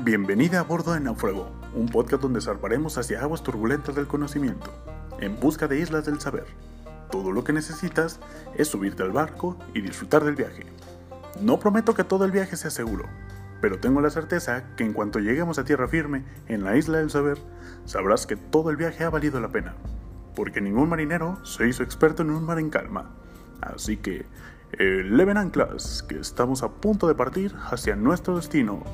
Bienvenida a bordo de Náufrago, un podcast donde zarparemos hacia aguas turbulentas del conocimiento, en busca de islas del saber. Todo lo que necesitas es subirte al barco y disfrutar del viaje. No prometo que todo el viaje sea seguro, pero tengo la certeza que en cuanto lleguemos a tierra firme en la isla del saber, sabrás que todo el viaje ha valido la pena, porque ningún marinero se hizo experto en un mar en calma. Así que, eleven anclas, que estamos a punto de partir hacia nuestro destino.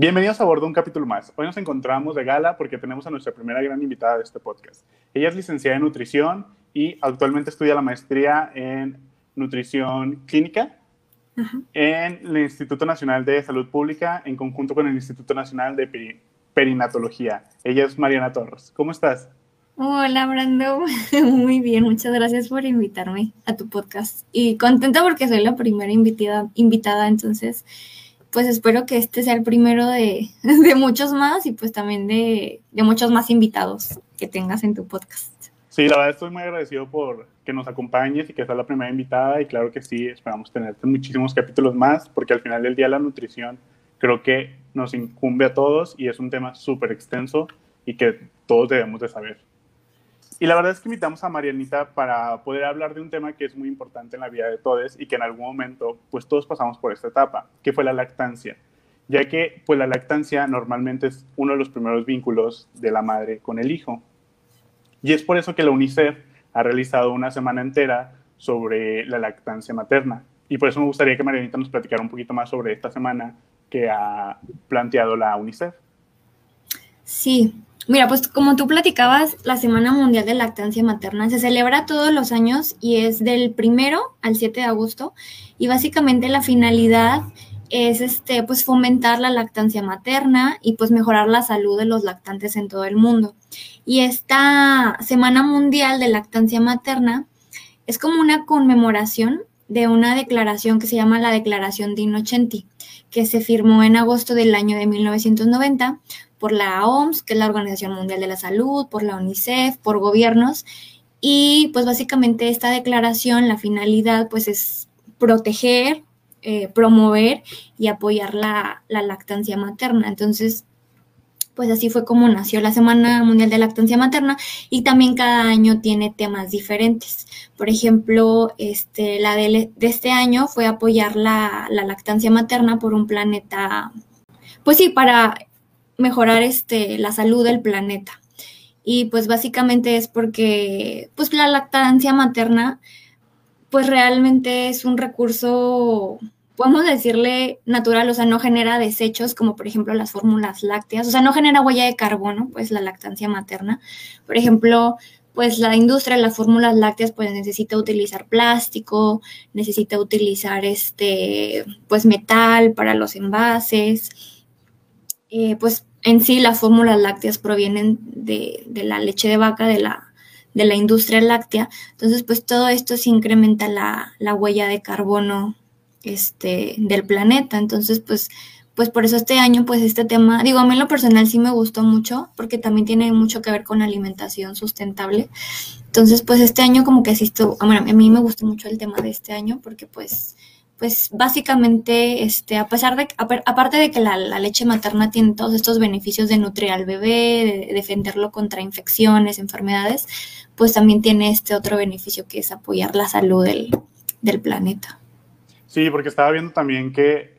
Bienvenidos a bordo un capítulo más. Hoy nos encontramos de gala porque tenemos a nuestra primera gran invitada de este podcast. Ella es licenciada en nutrición y actualmente estudia la maestría en nutrición clínica en el Instituto Nacional de Salud Pública en conjunto con el Instituto Nacional de Perinatología. Ella es Mariana Torres. ¿Cómo estás? Hola, Brando. Muy bien, muchas gracias por invitarme a tu podcast. Y contenta porque soy la primera invitada, invitada entonces pues espero que este sea el primero de, muchos más y pues también de, muchos más invitados que tengas en tu podcast. Sí, la verdad estoy muy agradecido por que nos acompañes y que seas la primera invitada y claro que sí, esperamos tenerte muchísimos capítulos más porque al final del día la nutrición creo que nos incumbe a todos y es un tema súper extenso y que todos debemos de saber. Y la verdad es que invitamos a Marianita para poder hablar de un tema que es muy importante en la vida de todos y que en algún momento, pues todos pasamos por esta etapa, que fue la lactancia, ya que pues la lactancia normalmente es uno de los primeros vínculos de la madre con el hijo. Y es por eso que la UNICEF ha realizado una semana entera sobre la lactancia materna. Y por eso me gustaría que Marianita nos platicara un poquito más sobre esta semana que ha planteado la UNICEF. Sí, Mira, pues como tú platicabas, la Semana Mundial de Lactancia Materna se celebra todos los años y es del primero al 7 de agosto y básicamente la finalidad es este pues fomentar la lactancia materna y pues mejorar la salud de los lactantes en todo el mundo. Y esta Semana Mundial de Lactancia Materna es como una conmemoración de una declaración que se llama la Declaración de Innocenti, que se firmó en agosto del año de 1990 por la OMS, que es la Organización Mundial de la Salud, por la UNICEF, por gobiernos. Y pues básicamente esta declaración, la finalidad pues es proteger, eh, promover y apoyar la, la lactancia materna. Entonces, pues así fue como nació la Semana Mundial de Lactancia Materna y también cada año tiene temas diferentes. Por ejemplo, este, la de, este año fue apoyar la, lactancia materna por un planeta, pues sí, para mejorar este, la salud del planeta. Y pues básicamente es porque pues la lactancia materna pues realmente es un recurso, podemos decirle natural, o sea, no genera desechos como por ejemplo las fórmulas lácteas, o sea, no genera huella de carbono, pues la lactancia materna. Por ejemplo, pues la industria de las fórmulas lácteas pues necesita utilizar plástico, necesita utilizar este pues metal para los envases. Eh, pues en sí las fórmulas lácteas provienen de, la leche de vaca, de la, de la industria láctea. Entonces, pues todo esto se incrementa la, huella de carbono este, del planeta. Entonces, pues, pues por eso este año, pues este tema, digo, a mí en lo personal sí me gustó mucho, porque también tiene mucho que ver con alimentación sustentable. Entonces, pues este año como que asisto, bueno, a mí me gustó mucho el tema de este año, porque pues pues básicamente, este, a pesar de, aparte de que la, leche materna tiene todos estos beneficios de nutrir al bebé, de defenderlo contra infecciones, enfermedades, pues también tiene este otro beneficio que es apoyar la salud del, planeta. Sí, porque estaba viendo también que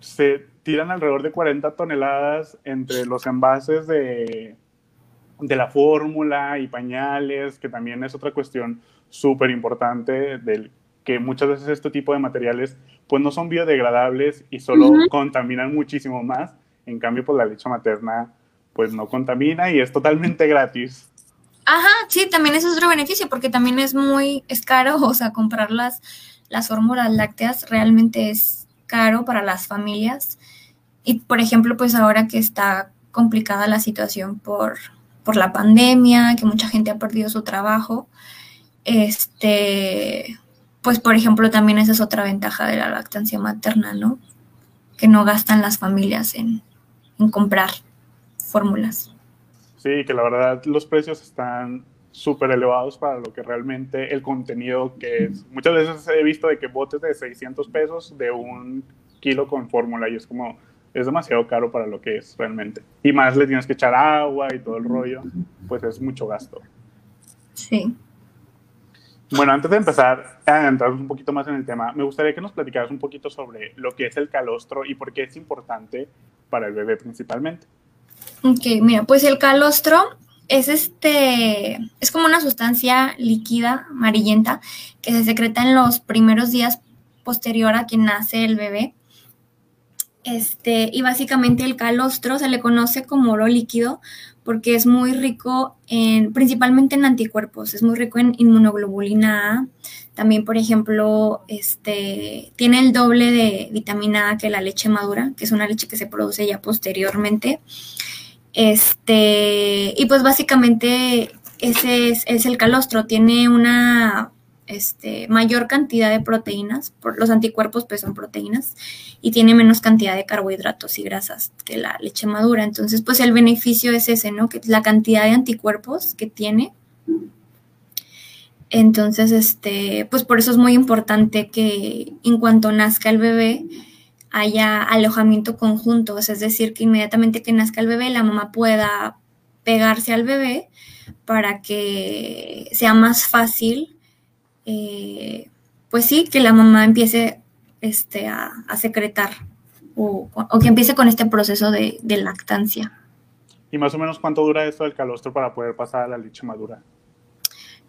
se tiran alrededor de 40 toneladas entre los envases de, de la fórmula y pañales, que también es otra cuestión súper importante del que muchas veces este tipo de materiales pues no son biodegradables y solo contaminan muchísimo más. En cambio, pues la leche materna pues no contamina y es totalmente gratis. Ajá, sí, también es otro beneficio porque también es muy, es caro, o sea, comprar las, las fórmulas lácteas realmente es caro para las familias. Y por ejemplo, pues ahora que está complicada la situación por, por la pandemia, que mucha gente ha perdido su trabajo, este, pues por ejemplo también esa es otra ventaja de la lactancia materna, ¿no? Que no gastan las familias en, comprar fórmulas. Sí, que la verdad los precios están súper elevados para lo que realmente el contenido que es. Muchas veces he visto de que botes de 600 pesos de un kilo con fórmula y es como, es demasiado caro para lo que es realmente. Y más le tienes que echar agua y todo el rollo, pues es mucho gasto. Sí. Bueno, antes de empezar a entrar un poquito más en el tema, me gustaría que nos platicaras un poquito sobre lo que es el calostro y por qué es importante para el bebé principalmente. Ok, mira, pues el calostro es este, es como una sustancia líquida, amarillenta, que se secreta en los primeros días posterior a que nace el bebé. Este, y básicamente el calostro se le conoce como oro líquido porque es muy rico en, principalmente en anticuerpos, es muy rico en inmunoglobulina A. También, por ejemplo, este, tiene el doble de vitamina A que la leche madura, que es una leche que se produce ya posteriormente. Este, y pues básicamente ese es, el calostro, tiene una este, mayor cantidad de proteínas, por, los anticuerpos pues son proteínas, y tiene menos cantidad de carbohidratos y grasas que la leche madura. Entonces, pues el beneficio es ese, ¿no? Que la cantidad de anticuerpos que tiene. Entonces, este, pues por eso es muy importante que en cuanto nazca el bebé, haya alojamiento conjunto, es decir, que inmediatamente que nazca el bebé, la mamá pueda pegarse al bebé para que sea más fácil, eh, pues sí, que la mamá empiece este, a, secretar o, que empiece con este proceso de, de lactancia. ¿Y más o menos cuánto dura esto del calostro para poder pasar a la leche madura?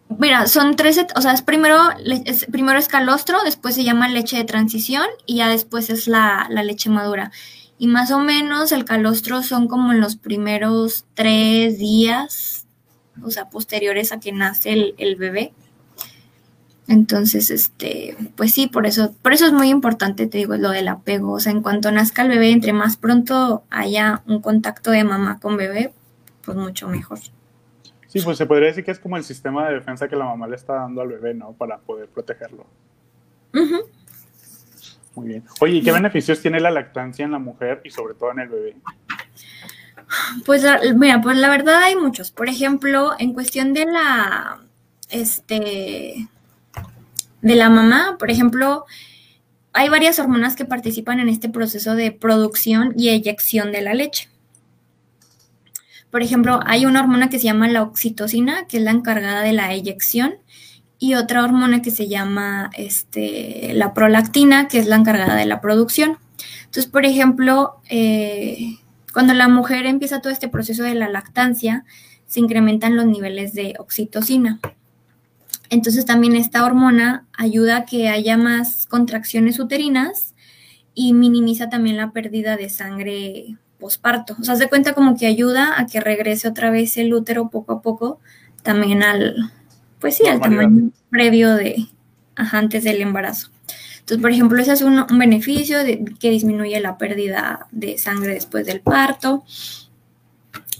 Mira, son tres, o sea, es primero, es, primero es calostro, después se llama leche de transición y ya después es la, leche madura. Y más o menos el calostro son como en los primeros tres días, o sea, posteriores a que nace el, bebé. Entonces, este, pues sí, por eso, por eso es muy importante, te digo, lo del apego. O sea, en cuanto nazca el bebé, entre más pronto haya un contacto de mamá con bebé, pues mucho mejor. Sí, pues se podría decir que es como el sistema de defensa que la mamá le está dando al bebé, ¿no? Para poder protegerlo. Muy bien. Oye, ¿y qué beneficios tiene la lactancia en la mujer y sobre todo en el bebé? Pues mira, pues la verdad hay muchos. Por ejemplo, en cuestión de la, este, de la mamá, por ejemplo, hay varias hormonas que participan en este proceso de producción y eyección de la leche. Por ejemplo, hay una hormona que se llama la oxitocina, que es la encargada de la eyección, y otra hormona que se llama este, la prolactina, que es la encargada de la producción. Entonces, por ejemplo, eh, cuando la mujer empieza todo este proceso de la lactancia, se incrementan los niveles de oxitocina. Entonces también esta hormona ayuda a que haya más contracciones uterinas y minimiza también la pérdida de sangre posparto. O sea, se cuenta como que ayuda a que regrese otra vez el útero poco a poco, también al, pues sí, al tamaño previo de, antes del embarazo. Entonces, por ejemplo, ese es un, beneficio de, que disminuye la pérdida de sangre después del parto,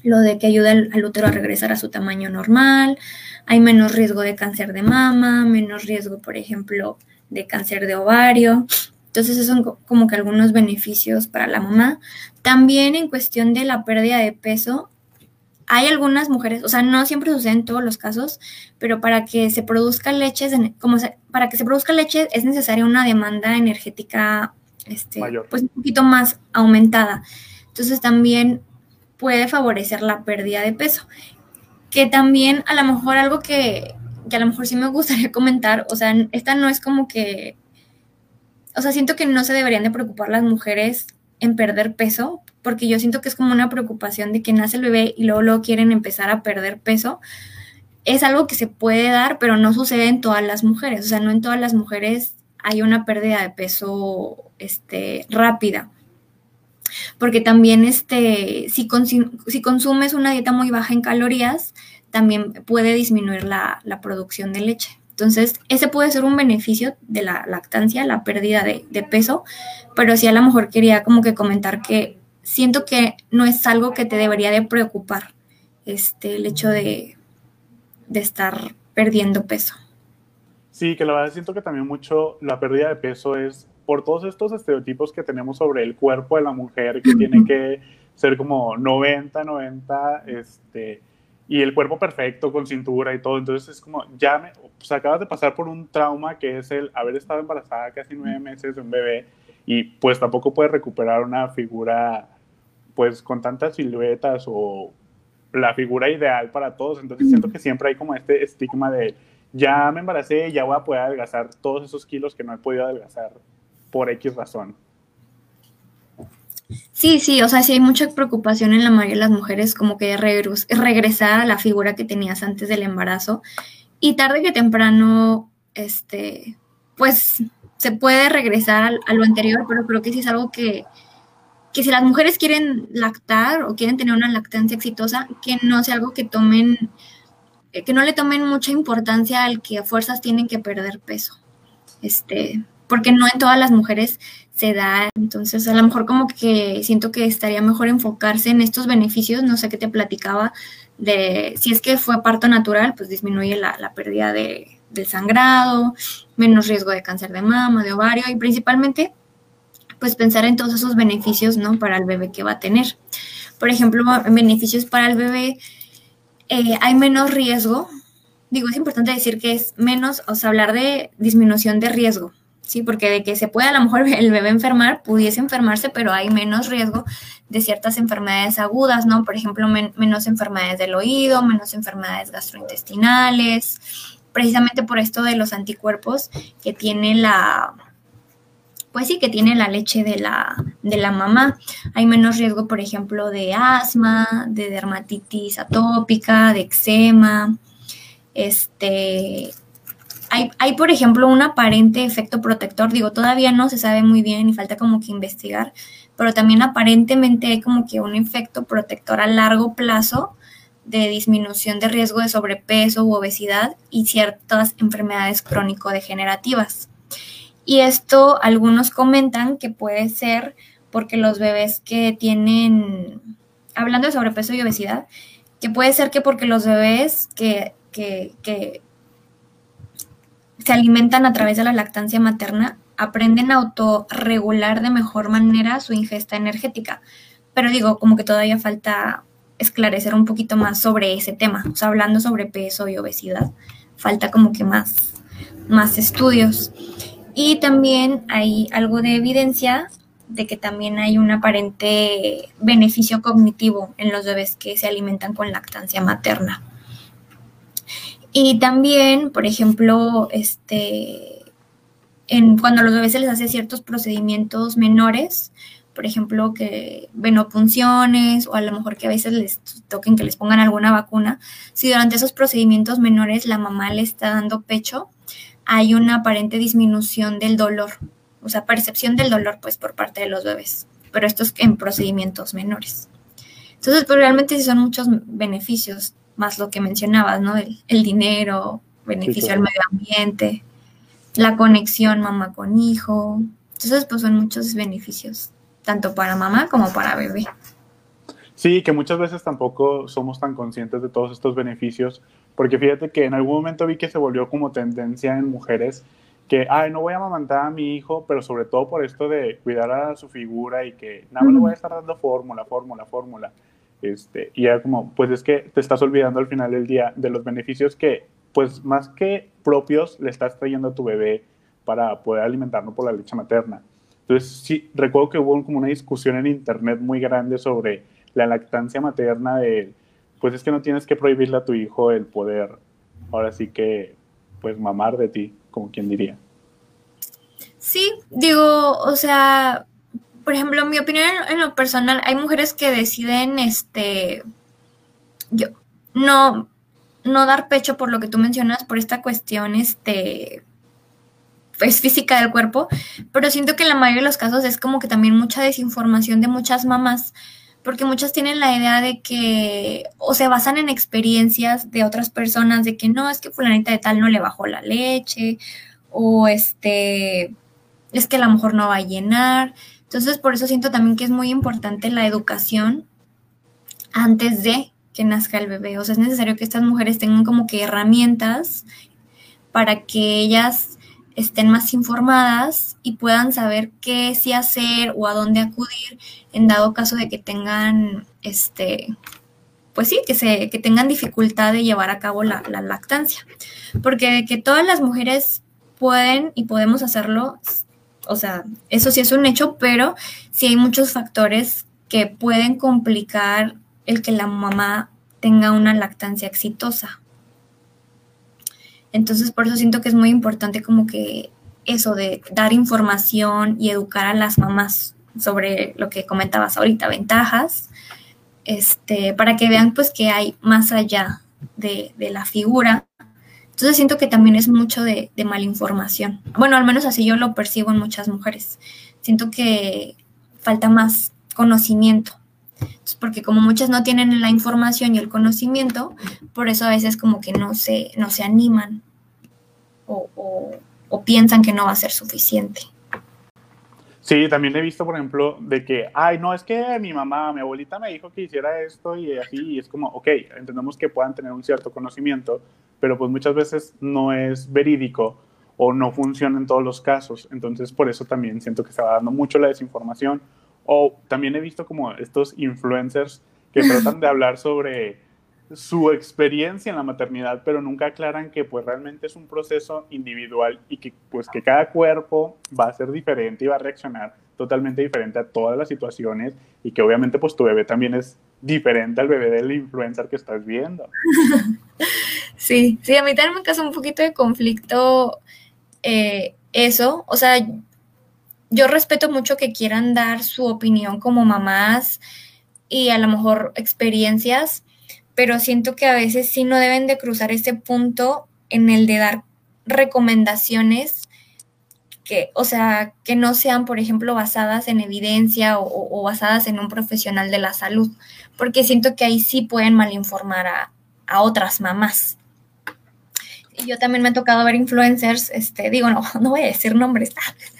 lo de que ayuda al, útero a regresar a su tamaño normal, hay menos riesgo de cáncer de mama, menos riesgo, por ejemplo, de cáncer de ovario. Entonces, esos son como que algunos beneficios para la mamá. También en cuestión de la pérdida de peso, hay algunas mujeres, o sea, no siempre sucede en todos los casos, pero para que se produzca leche, como para que se produzca leche es necesaria una demanda energética este, pues un poquito más aumentada. Entonces también puede favorecer la pérdida de peso. Que también a lo mejor algo que, que a lo mejor sí me gustaría comentar, o sea, esta no es como que o sea, siento que no se deberían de preocupar las mujeres en perder peso, porque yo siento que es como una preocupación de que nace el bebé y luego, luego quieren empezar a perder peso. Es algo que se puede dar, pero no sucede en todas las mujeres. O sea, no en todas las mujeres hay una pérdida de peso este, rápida. Porque también este, si, si consumes una dieta muy baja en calorías, también puede disminuir la producción de leche. Entonces, ese puede ser un beneficio de la lactancia, la pérdida de, peso, pero sí a lo mejor quería como que comentar que siento que no es algo que te debería de preocupar, este, el hecho de, estar perdiendo peso. Sí, que la verdad siento que también mucho la pérdida de peso es por todos estos estereotipos que tenemos sobre el cuerpo de la mujer, que tiene que ser como 90, 90, este, y el cuerpo perfecto con cintura y todo. Entonces es como, ya me, pues acabas de pasar por un trauma que es el haber estado embarazada casi nueve meses de un bebé y pues tampoco puedes recuperar una figura pues con tantas siluetas o la figura ideal para todos. Entonces siento que siempre hay como este estigma de ya me embaracé, ya voy a poder adelgazar todos esos kilos que no he podido adelgazar por X razón. Sí, sí, o sea, sí hay mucha preocupación en la mayoría de las mujeres como que regresar a la figura que tenías antes del embarazo y tarde que temprano, este, pues se puede regresar a, lo anterior, pero creo que sí es algo que, que si las mujeres quieren lactar o quieren tener una lactancia exitosa, que no sea algo que tomen, que no le tomen mucha importancia al que a fuerzas tienen que perder peso. Este, porque no en todas las mujeres se da. Entonces, a lo mejor como que siento que estaría mejor enfocarse en estos beneficios, no sé qué te platicaba, de si es que fue parto natural, pues disminuye la, pérdida de, del sangrado, menos riesgo de cáncer de mama, de ovario y principalmente, pues pensar en todos esos beneficios, ¿no? Para el bebé que va a tener. Por ejemplo, beneficios para el bebé, eh, hay menos riesgo. Digo, es importante decir que es menos, o sea, hablar de disminución de riesgo, ¿sí? Porque de que se puede a lo mejor el bebé enfermar, pudiese enfermarse, pero hay menos riesgo de ciertas enfermedades agudas, ¿no? Por ejemplo, menos enfermedades del oído, menos enfermedades gastrointestinales, precisamente por esto de los anticuerpos que tiene la, pues sí, que tiene la leche de la, de la mamá. Hay menos riesgo, por ejemplo, de asma, de dermatitis atópica, de eczema, este, hay, por ejemplo, un aparente efecto protector, digo, todavía no se sabe muy bien y falta como que investigar, pero también aparentemente hay como que un efecto protector a largo plazo de disminución de riesgo de sobrepeso u obesidad y ciertas enfermedades crónico-degenerativas. Y esto algunos comentan que puede ser porque los bebés que tienen, hablando de sobrepeso y obesidad, que puede ser que porque los bebés que, que, que se alimentan a través de la lactancia materna, aprenden a autorregular de mejor manera su ingesta energética. Pero digo, como que todavía falta esclarecer un poquito más sobre ese tema. O sea, hablando sobre peso y obesidad, falta como que más, más estudios. Y también hay algo de evidencia de que también hay un aparente beneficio cognitivo en los bebés que se alimentan con lactancia materna. Y también, por ejemplo, este, en, cuando a los bebés se les hace ciertos procedimientos menores, por ejemplo, que venopunciones o a lo mejor que a veces les toquen que les pongan alguna vacuna, si durante esos procedimientos menores la mamá le está dando pecho, hay una aparente disminución del dolor, o sea, percepción del dolor pues por parte de los bebés, pero esto es en procedimientos menores. Entonces, pues realmente sí son muchos beneficios más lo que mencionabas, ¿no? El, dinero, beneficio al medio ambiente, la conexión mamá con hijo. Entonces, pues son muchos beneficios, tanto para mamá como para bebé. Sí, que muchas veces tampoco somos tan conscientes de todos estos beneficios, porque fíjate que en algún momento vi que se volvió como tendencia en mujeres que, ay, no voy a amamantar a mi hijo, pero sobre todo por esto de cuidar a su figura y que nada más le voy a estar dando fórmula, fórmula, fórmula. Este, y era como, pues es que te estás olvidando al final del día de los beneficios que, pues más que propios, le estás trayendo a tu bebé para poder alimentarlo por la leche materna. Entonces, sí, recuerdo que hubo como una discusión en internet muy grande sobre la lactancia materna de, pues es que no tienes que prohibirle a tu hijo el poder, ahora sí que, pues mamar de ti, como quien diría. Sí, digo, o sea, por ejemplo, en mi opinión en, lo personal, hay mujeres que deciden, este, yo, no, no dar pecho por lo que tú mencionas, por esta cuestión, este, pues física del cuerpo, pero siento que en la mayoría de los casos es como que también mucha desinformación de muchas mamás, porque muchas tienen la idea de que o se basan en experiencias de otras personas, de que no, es que fulanita de tal no le bajó la leche, o este, es que a lo mejor no va a llenar. Entonces, por eso siento también que es muy importante la educación antes de que nazca el bebé. O sea, es necesario que estas mujeres tengan como que herramientas para que ellas estén más informadas y puedan saber qué sí hacer o a dónde acudir en dado caso de que tengan este pues sí, que se, que tengan dificultad de llevar a cabo la, la lactancia. Porque que todas las mujeres pueden y podemos hacerlo, o sea, eso sí es un hecho, pero sí hay muchos factores que pueden complicar el que la mamá tenga una lactancia exitosa. Entonces, por eso siento que es muy importante como que eso de dar información y educar a las mamás sobre lo que comentabas ahorita, ventajas, este, para que vean pues que hay más allá de, la figura. Entonces siento que también es mucho de, de malinformación. Bueno, al menos así yo lo percibo en muchas mujeres. Siento que falta más conocimiento. porque como muchas no tienen la información y el conocimiento, por eso a veces como que no se, no se animan o piensan que no va a ser suficiente. Sí, también he visto, por ejemplo, de que, ay, no, es que mi mamá, mi abuelita me dijo que hiciera esto y así, y es como, ok, entendemos que puedan tener un cierto conocimiento, pero pues muchas veces no es verídico o no funciona en todos los casos. Entonces, por eso también siento que se va dando mucho la desinformación. O también he visto como estos influencers que tratan de hablar sobre su experiencia en la maternidad, pero nunca aclaran que pues realmente es un proceso individual y que pues que cada cuerpo va a ser diferente y va a reaccionar totalmente diferente a todas las situaciones y que obviamente pues tu bebé también es diferente al bebé del influencer que estás viendo. Sí, sí, a mí también me causa un poquito de conflicto eh, eso, o sea, yo respeto mucho que quieran dar su opinión como mamás y a lo mejor experiencias, pero siento que a veces sí no deben de cruzar ese punto en el de dar recomendaciones que, o sea, que no sean, por ejemplo, basadas en evidencia o, basadas en un profesional de la salud, porque siento que ahí sí pueden malinformar a, a otras mamás. Y yo también me ha tocado ver influencers, este, digo, no, no voy a decir nombres,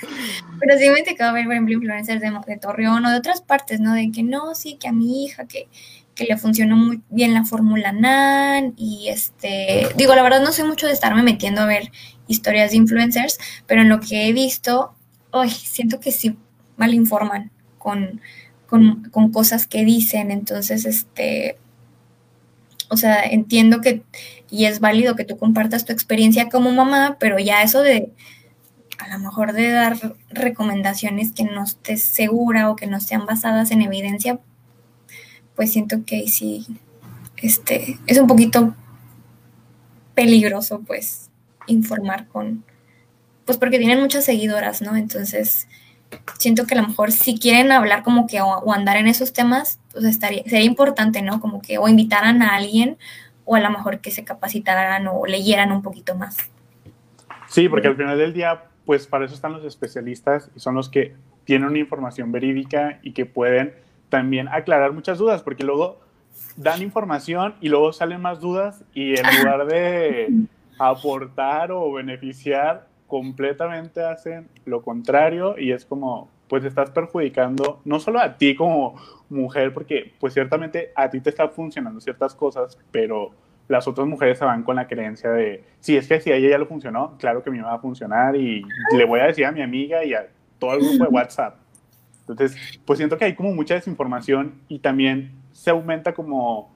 pero sí me ha tocado ver, por ejemplo, influencers de, de Torreón o de otras partes, ¿no? De que no, sí, que a mi hija, que, que le funcionó muy bien la fórmula NAN y este, digo, la verdad no sé mucho de estarme metiendo a ver historias de influencers, pero en lo que he visto, hoy siento que sí malinforman con, con, con cosas que dicen, entonces, este, o sea, entiendo que, y es válido que tú compartas tu experiencia como mamá, pero ya eso de, a lo mejor de dar recomendaciones que no estés segura o que no sean basadas en evidencia, pues siento que sí, este, es un poquito peligroso, pues, informar con, pues porque tienen muchas seguidoras, ¿no? Entonces, siento que a lo mejor si quieren hablar como que o, andar en esos temas, pues estaría, sería importante, ¿no? Como que o invitaran a alguien o a lo mejor que se capacitaran o leyeran un poquito más. Sí, porque al final del día, pues para eso están los especialistas y son los que tienen una información verídica y que pueden también aclarar muchas dudas, porque luego dan información y luego salen más dudas y en lugar de aportar o beneficiar, completamente hacen lo contrario y es como, pues estás perjudicando no solo a ti como mujer, porque pues ciertamente a ti te están funcionando ciertas cosas, pero las otras mujeres se van con la creencia de, si es que si a ella ya lo funcionó, claro que a mí me va a funcionar y le voy a decir a mi amiga y a todo el grupo de WhatsApp. Entonces, pues siento que hay como mucha desinformación y también se aumenta como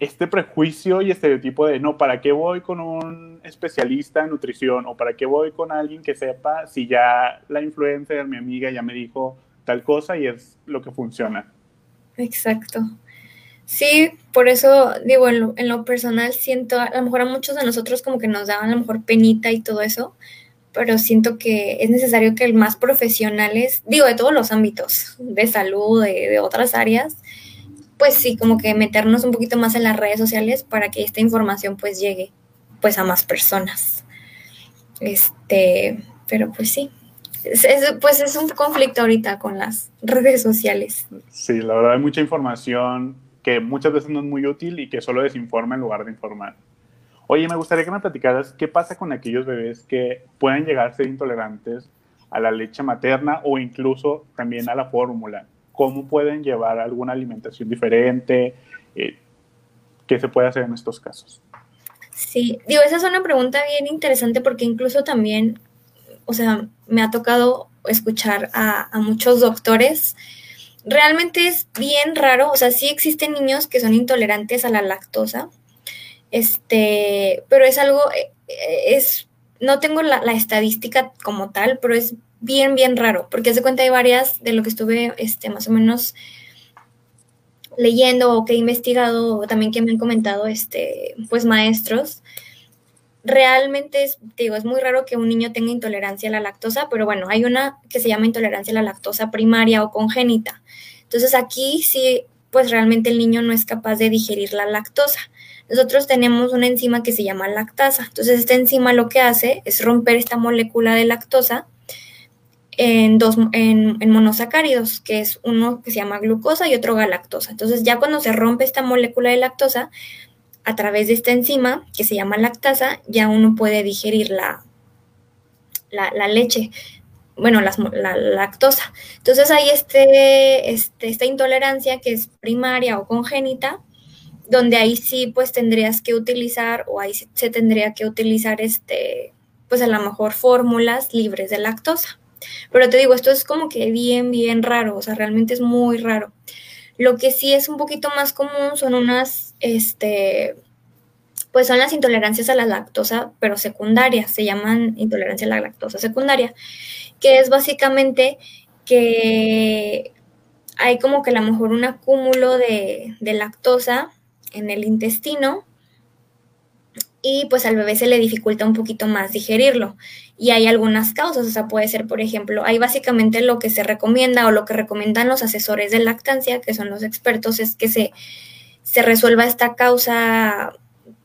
este prejuicio y estereotipo de, no, ¿para qué voy con un especialista en nutrición? ¿O para qué voy con alguien que sepa si ya la influencer, mi amiga, ya me dijo tal cosa y es lo que funciona? Exacto. Sí, por eso digo, en lo, en lo personal siento, a lo mejor a muchos de nosotros como que nos daban a lo mejor penita y todo eso, pero siento que es necesario que el más profesionales, digo, de todos los ámbitos, de salud, de, otras áreas, pues sí, como que meternos un poquito más en las redes sociales para que esta información pues llegue pues a más personas. Este, pero pues sí, pues es un conflicto ahorita con las redes sociales. Sí, la verdad hay mucha información que muchas veces no es muy útil y que solo desinforma en lugar de informar. Oye, me gustaría que me platicaras qué pasa con aquellos bebés que pueden llegar a ser intolerantes a la leche materna o incluso también a la fórmula. ¿Cómo pueden llevar alguna alimentación diferente? Eh, ¿Qué se puede hacer en estos casos? Sí, digo, esa es una pregunta bien interesante porque incluso también, o sea, me ha tocado escuchar a, a muchos doctores realmente es bien raro, o sea, sí existen niños que son intolerantes a la lactosa, este, pero es algo, eh, es no tengo la, estadística como tal, pero es bien, bien raro, porque hace cuenta hay varias de lo que estuve este, más o menos leyendo o que he investigado, o también que me han comentado este, pues maestros, realmente es, digo, es muy raro que un niño tenga intolerancia a la lactosa, pero bueno, hay una que se llama intolerancia a la lactosa primaria o congénita. Entonces aquí sí, pues realmente el niño no es capaz de digerir la lactosa. Nosotros tenemos una enzima que se llama lactasa. Entonces esta enzima lo que hace es romper esta molécula de lactosa en dos en, monosacáridos, que es uno que se llama glucosa y otro galactosa. Entonces ya cuando se rompe esta molécula de lactosa, a través de esta enzima que se llama lactasa, ya uno puede digerir la, la, leche, bueno, la, lactosa. Entonces hay este, este, esta intolerancia que es primaria o congénita, donde ahí sí pues tendrías que utilizar o ahí se tendría que utilizar este, pues a lo mejor fórmulas libres de lactosa. Pero te digo, esto es como que bien, bien raro, o sea, realmente es muy raro. Lo que sí es un poquito más común son unas, este, pues son las intolerancias a la lactosa, pero secundarias, se llaman intolerancia a la lactosa secundaria, que es básicamente que hay como que a lo mejor un acúmulo de, de lactosa en el intestino y pues al bebé se le dificulta un poquito más digerirlo. Y hay algunas causas, o sea, puede ser, por ejemplo, hay básicamente lo que se recomienda o lo que recomiendan los asesores de lactancia, que son los expertos, es que se, se resuelva esta causa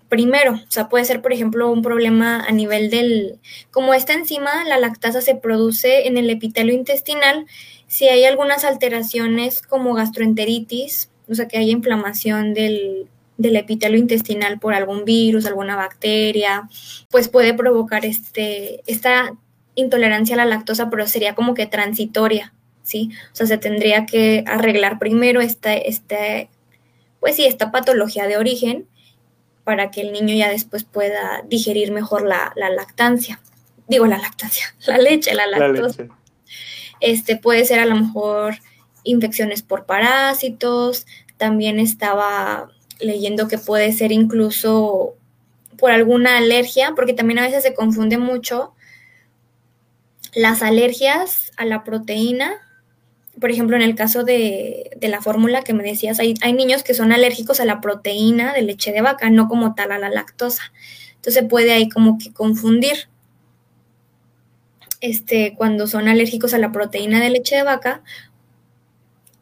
primero. O sea, puede ser, por ejemplo, un problema a nivel del, como esta enzima, la lactasa se produce en el epitelio intestinal, si hay algunas alteraciones como gastroenteritis, o sea, que hay inflamación del, del epitelio intestinal por algún virus, alguna bacteria, pues puede provocar este, esta intolerancia a la lactosa, pero sería como que transitoria, ¿sí? O sea, se tendría que arreglar primero esta, este, pues sí, esta patología de origen para que el niño ya después pueda digerir mejor la, lactancia. Digo la lactancia, la leche, la lactosa. Este puede ser a lo mejor infecciones por parásitos, también estaba leyendo que puede ser incluso por alguna alergia, porque también a veces se confunde mucho las alergias a la proteína. Por ejemplo, en el caso de, la fórmula que me decías, hay, hay, niños que son alérgicos a la proteína de leche de vaca, no como tal a la lactosa. Entonces puede ahí como que confundir. Este, cuando son alérgicos a la proteína de leche de vaca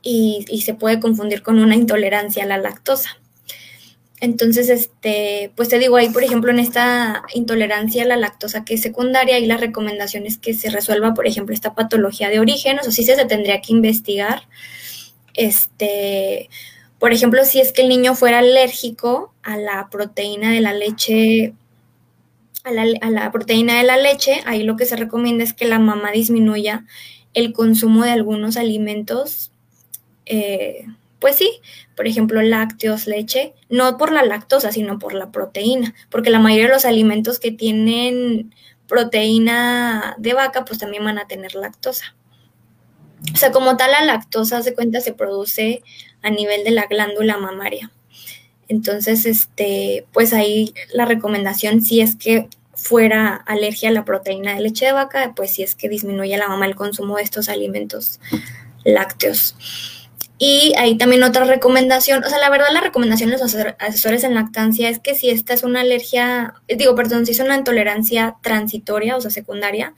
y, y se puede confundir con una intolerancia a la lactosa. Entonces, este, pues te digo, ahí, por ejemplo, en esta intolerancia a la lactosa que es secundaria, y la recomendación es que se resuelva, por ejemplo, esta patología de origen, o sea, sí se tendría que investigar. Este, por ejemplo, si es que el niño fuera alérgico a la proteína de la leche, a la, proteína de la leche, ahí lo que se recomienda es que la mamá disminuya el consumo de algunos alimentos. Eh, pues sí, por ejemplo, lácteos, leche, no por la lactosa, sino por la proteína, porque la mayoría de los alimentos que tienen proteína de vaca, pues también van a tener lactosa. O sea, como tal, la lactosa, se cuenta, se produce a nivel de la glándula mamaria. Entonces, este, pues ahí la recomendación, si es que fuera alergia a la proteína de leche de vaca, pues si es que disminuye la mamá el consumo de estos alimentos lácteos. Y ahí también otra recomendación, o sea, la verdad la recomendación de los asesores en lactancia es que si esta es una alergia, digo, perdón, si es una intolerancia transitoria, o sea, secundaria,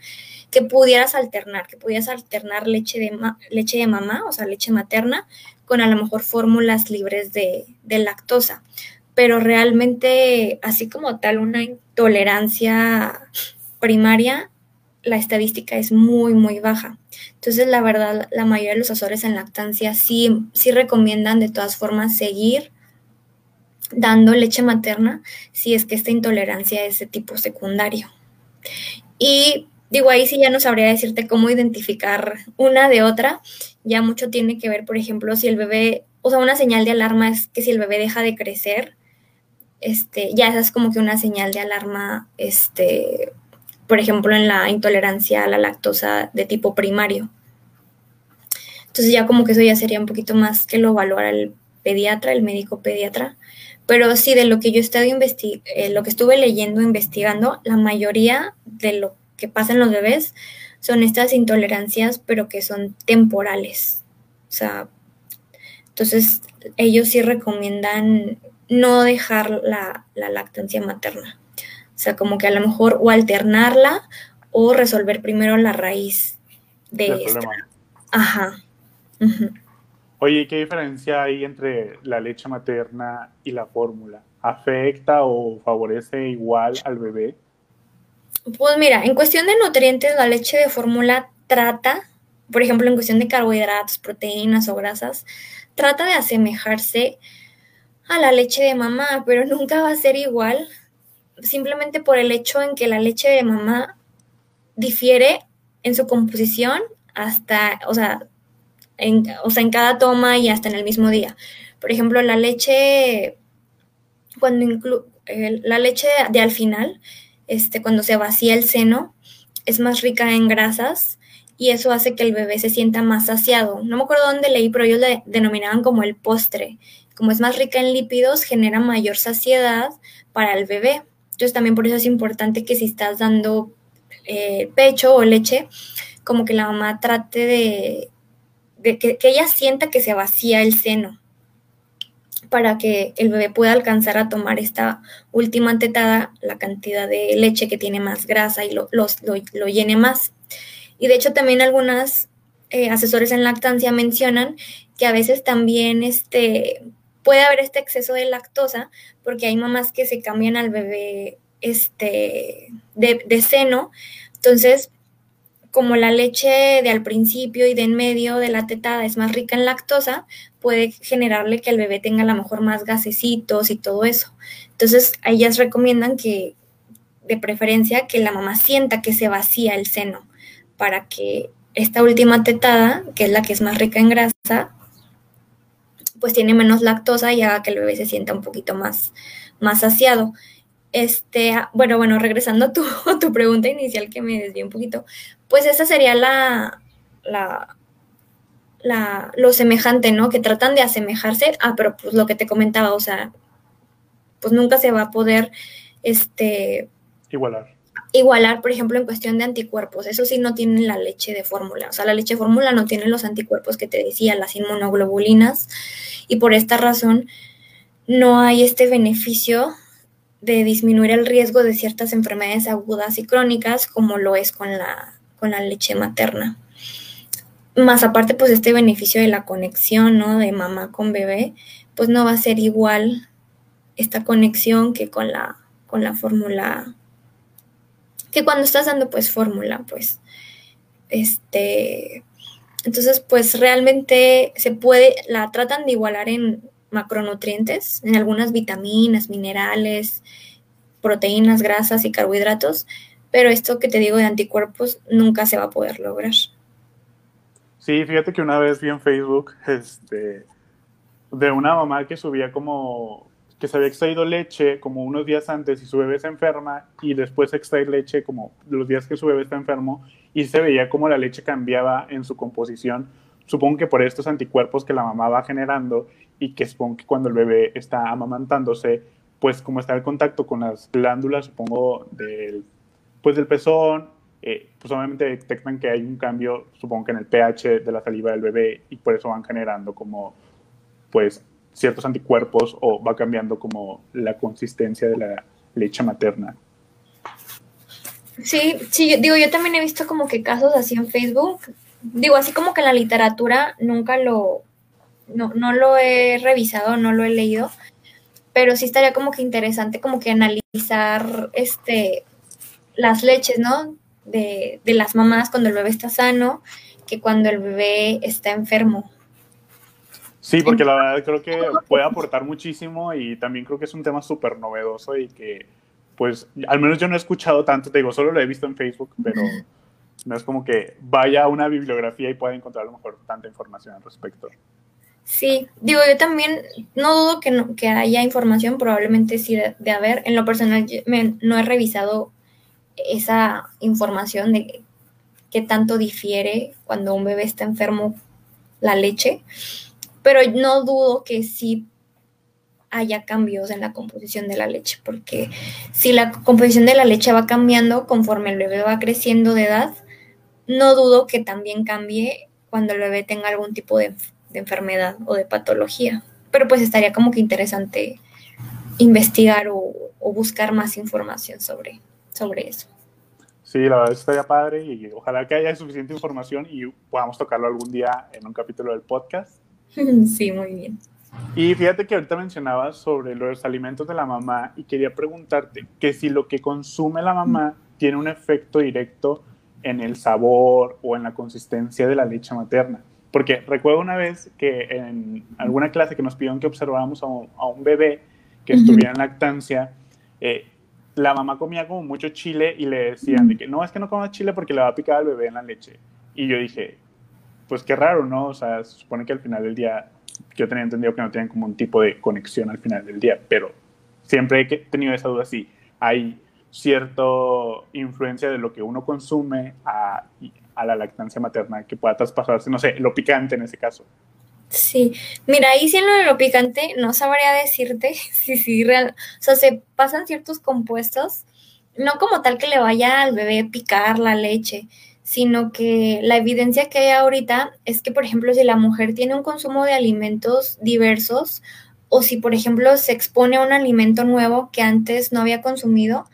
que pudieras alternar, que pudieras alternar leche de, leche de mamá, o sea, leche materna, con a lo mejor fórmulas libres de, de lactosa. Pero realmente, así como tal, una intolerancia primaria, la estadística es muy, muy baja. Entonces, la verdad, la mayoría de los asesores en lactancia sí, sí recomiendan de todas formas seguir dando leche materna si es que esta intolerancia es de tipo secundario. Y digo, ahí sí ya no sabría decirte cómo identificar una de otra. Ya mucho tiene que ver, por ejemplo, si el bebé, o sea, una señal de alarma es que si el bebé deja de crecer, este, ya esa es como que una señal de alarma, este, por ejemplo, en la intolerancia a la lactosa de tipo primario. Entonces ya como que eso ya sería un poquito más que lo evaluara el pediatra, el médico pediatra, Pero sí, de lo que yo estado eh, lo que estuve leyendo, investigando, la mayoría de lo que pasa en los bebés son estas intolerancias, pero que son temporales. O sea, entonces ellos sí recomiendan no dejar la, lactancia materna. O sea, como que a lo mejor o alternarla o resolver primero la raíz de esta. Ajá. Oye, ¿qué diferencia hay entre la leche materna y la fórmula? ¿Afecta o favorece igual al bebé? Pues mira, en cuestión de nutrientes, la leche de fórmula trata, por ejemplo, en cuestión de carbohidratos, proteínas o grasas, trata de asemejarse a la leche de mamá, pero nunca va a ser igual, simplemente por el hecho en que la leche de mamá difiere en su composición hasta, o sea, en, o sea, en cada toma y hasta en el mismo día. Por ejemplo, la leche, cuando inclu la leche de al final, este, cuando se vacía el seno, es más rica en grasas y eso hace que el bebé se sienta más saciado. No me acuerdo dónde leí, pero ellos le denominaban como el postre. Como es más rica en lípidos, genera mayor saciedad para el bebé. Entonces también por eso es importante que si estás dando eh, pecho o leche, como que la mamá trate de, que, ella sienta que se vacía el seno para que el bebé pueda alcanzar a tomar esta última tetada, la cantidad de leche que tiene más grasa y lo, lo, llene más. Y de hecho también algunas eh, asesores en lactancia mencionan que a veces también este, puede haber este exceso de lactosa porque hay mamás que se cambian al bebé este, de, de seno. Entonces, como la leche de al principio y de en medio de la tetada es más rica en lactosa, puede generarle que el bebé tenga a lo mejor más gasecitos y todo eso. Entonces, ellas recomiendan que, de preferencia, que la mamá sienta que se vacía el seno para que esta última tetada, que es la que es más rica en grasa, pues tiene menos lactosa y haga que el bebé se sienta un poquito más, más saciado. Este, ah, bueno, bueno, regresando a tu, tu pregunta inicial que me desvié un poquito, pues esa sería la, la, la, lo semejante, ¿no? Que tratan de asemejarse, ah, pero pues lo que te comentaba, o sea, pues nunca se va a poder, este... Igualar. Igualar, por ejemplo, en cuestión de anticuerpos. Eso sí no tienen la leche de fórmula. O sea, la leche de fórmula no tiene los anticuerpos que te decía, las inmunoglobulinas. Y por esta razón no hay este beneficio de disminuir el riesgo de ciertas enfermedades agudas y crónicas como lo es con la, con la leche materna. Más aparte, pues este beneficio de la conexión, ¿no? De mamá con bebé, pues no va a ser igual esta conexión que con la, con la fórmula, que cuando estás dando pues fórmula, pues, este, entonces pues realmente se puede, la tratan de igualar en macronutrientes, en algunas vitaminas, minerales, proteínas, grasas y carbohidratos, pero esto que te digo de anticuerpos nunca se va a poder lograr. Sí, fíjate que una vez vi en Facebook este, de una mamá que subía como que se había extraído leche como unos días antes y su bebé se enferma y después extrae leche como los días que su bebé está enfermo y se veía como la leche cambiaba en su composición. Supongo que por estos anticuerpos que la mamá va generando y que supongo que cuando el bebé está amamantándose, pues como está en contacto con las glándulas, supongo, del, pues del pezón, eh, pues obviamente detectan que hay un cambio, supongo que en el pH de la saliva del bebé y por eso van generando como, pues, ciertos anticuerpos o va cambiando como la consistencia de la leche materna. Sí, sí, digo, yo también he visto como que casos así en Facebook, digo, así como que en la literatura nunca lo, no, no lo he revisado, no lo he leído, pero sí estaría como que interesante como que analizar este las leches, ¿no? De, de las mamás cuando el bebé está sano que cuando el bebé está enfermo. Sí, porque la verdad creo que puede aportar muchísimo y también creo que es un tema súper novedoso y que, pues, al menos yo no he escuchado tanto, te digo, solo lo he visto en Facebook, pero no es como que vaya a una bibliografía y pueda encontrar a lo mejor tanta información al respecto. Sí, digo, yo también no dudo que, no, que haya información, probablemente sí de, haber. En lo personal, no he revisado esa información de qué tanto difiere cuando un bebé está enfermo la leche, pero no dudo que sí haya cambios en la composición de la leche, porque si la composición de la leche va cambiando conforme el bebé va creciendo de edad, no dudo que también cambie cuando el bebé tenga algún tipo de, enfermedad o de patología. Pero pues estaría como que interesante investigar o, buscar más información sobre, sobre eso. Sí, la verdad estaría padre y ojalá que haya suficiente información y podamos tocarlo algún día en un capítulo del podcast. Sí, muy bien. Y fíjate que ahorita mencionabas sobre los alimentos de la mamá y quería preguntarte que si lo que consume la mamá tiene un efecto directo en el sabor o en la consistencia de la leche materna. Porque recuerdo una vez que en alguna clase que nos pidieron que observáramos a un, bebé que estuviera en lactancia, eh, la mamá comía como mucho chile y le decían de que no, es que no coma chile porque le va a picar al bebé en la leche. Y yo dije, pues qué raro, ¿no? O sea, se supone que al final del día, yo tenía entendido que no tienen como un tipo de conexión al final del día, pero siempre he tenido esa duda si hay cierta influencia de lo que uno consume a, a la lactancia materna que pueda traspasarse, no sé, lo picante en ese caso. Sí, mira, ahí sí en lo picante no sabría decirte si sí, real, o sea, se pasan ciertos compuestos, no como tal que le vaya al bebé picar la leche, sino que la evidencia que hay ahorita es que, por ejemplo, si la mujer tiene un consumo de alimentos diversos o si, por ejemplo, se expone a un alimento nuevo que antes no había consumido,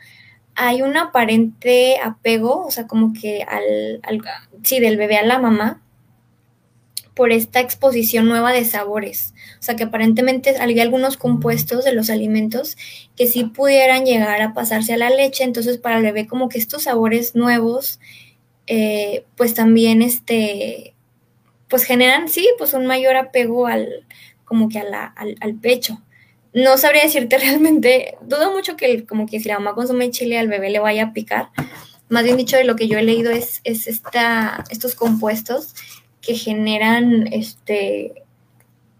hay un aparente apego, o sea, como que al, al sí, del bebé a la mamá, por esta exposición nueva de sabores. O sea, que aparentemente había algunos compuestos de los alimentos que sí pudieran llegar a pasarse a la leche, entonces para el bebé como que estos sabores nuevos, eh, pues también este, pues generan, sí, pues un mayor apego al, como que al, al pecho no sabría decirte realmente, dudo mucho que como que si la mamá consume chile al bebé le vaya a picar. Más bien dicho, de lo que yo he leído es, es esta, estos compuestos que generan este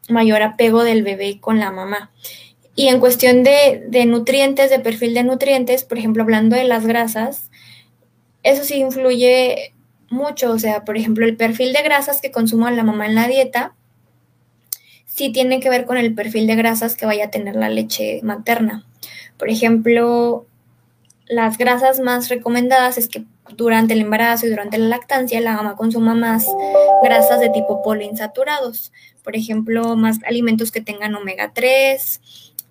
mayor apego del bebé con la mamá. Y en cuestión de, de nutrientes, de perfil de nutrientes, por ejemplo, hablando de las grasas, eso sí influye mucho. O sea, por ejemplo, el perfil de grasas que consuma la mamá en la dieta sí tiene que ver con el perfil de grasas que vaya a tener la leche materna. Por ejemplo, las grasas más recomendadas es que durante el embarazo y durante la lactancia la mamá consuma más grasas de tipo poliinsaturados. Por ejemplo, más alimentos que tengan omega 3,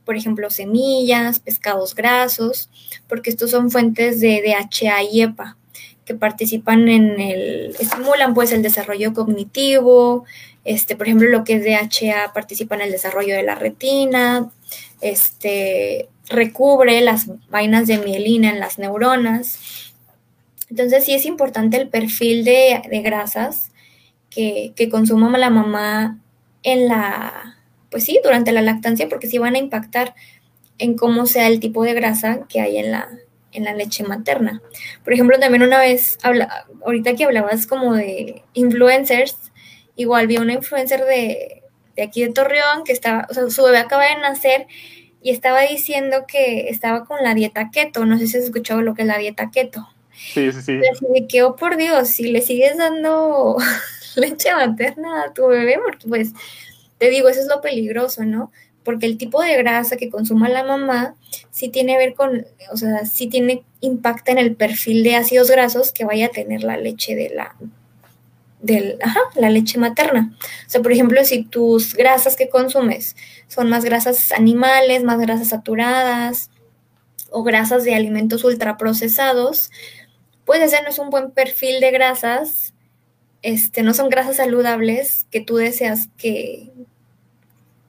por ejemplo, semillas, pescados grasos, porque estos son fuentes de DHA y EPA que participan en el, estimulan pues el desarrollo cognitivo, este, por ejemplo, lo que es DHA participa en el desarrollo de la retina, este, recubre las vainas de mielina en las neuronas. Entonces sí es importante el perfil de, grasas que, que, consuma la mamá en la, pues sí, durante la lactancia, porque sí van a impactar en cómo sea el tipo de grasa que hay en la, en la leche materna. Por ejemplo, también una vez, habla, ahorita que hablabas como de influencers, igual vi una influencer de, aquí de Torreón que estaba, o sea, su bebé acaba de nacer y estaba diciendo que estaba con la dieta keto. No sé si has escuchado lo que es la dieta keto. Sí, sí, sí. Y que, oh por Dios, si le sigues dando leche materna a tu bebé, porque pues te digo, eso es lo peligroso, ¿no? Porque el tipo de grasa que consuma la mamá sí tiene ver con, o sea, sí tiene, impacta en el perfil de ácidos grasos que vaya a tener la leche de la, de la leche materna. O sea, por ejemplo, si tus grasas que consumes son más grasas animales, más grasas saturadas o grasas de alimentos ultraprocesados, pues ese no es un buen perfil de grasas, este, no son grasas saludables que tú deseas que,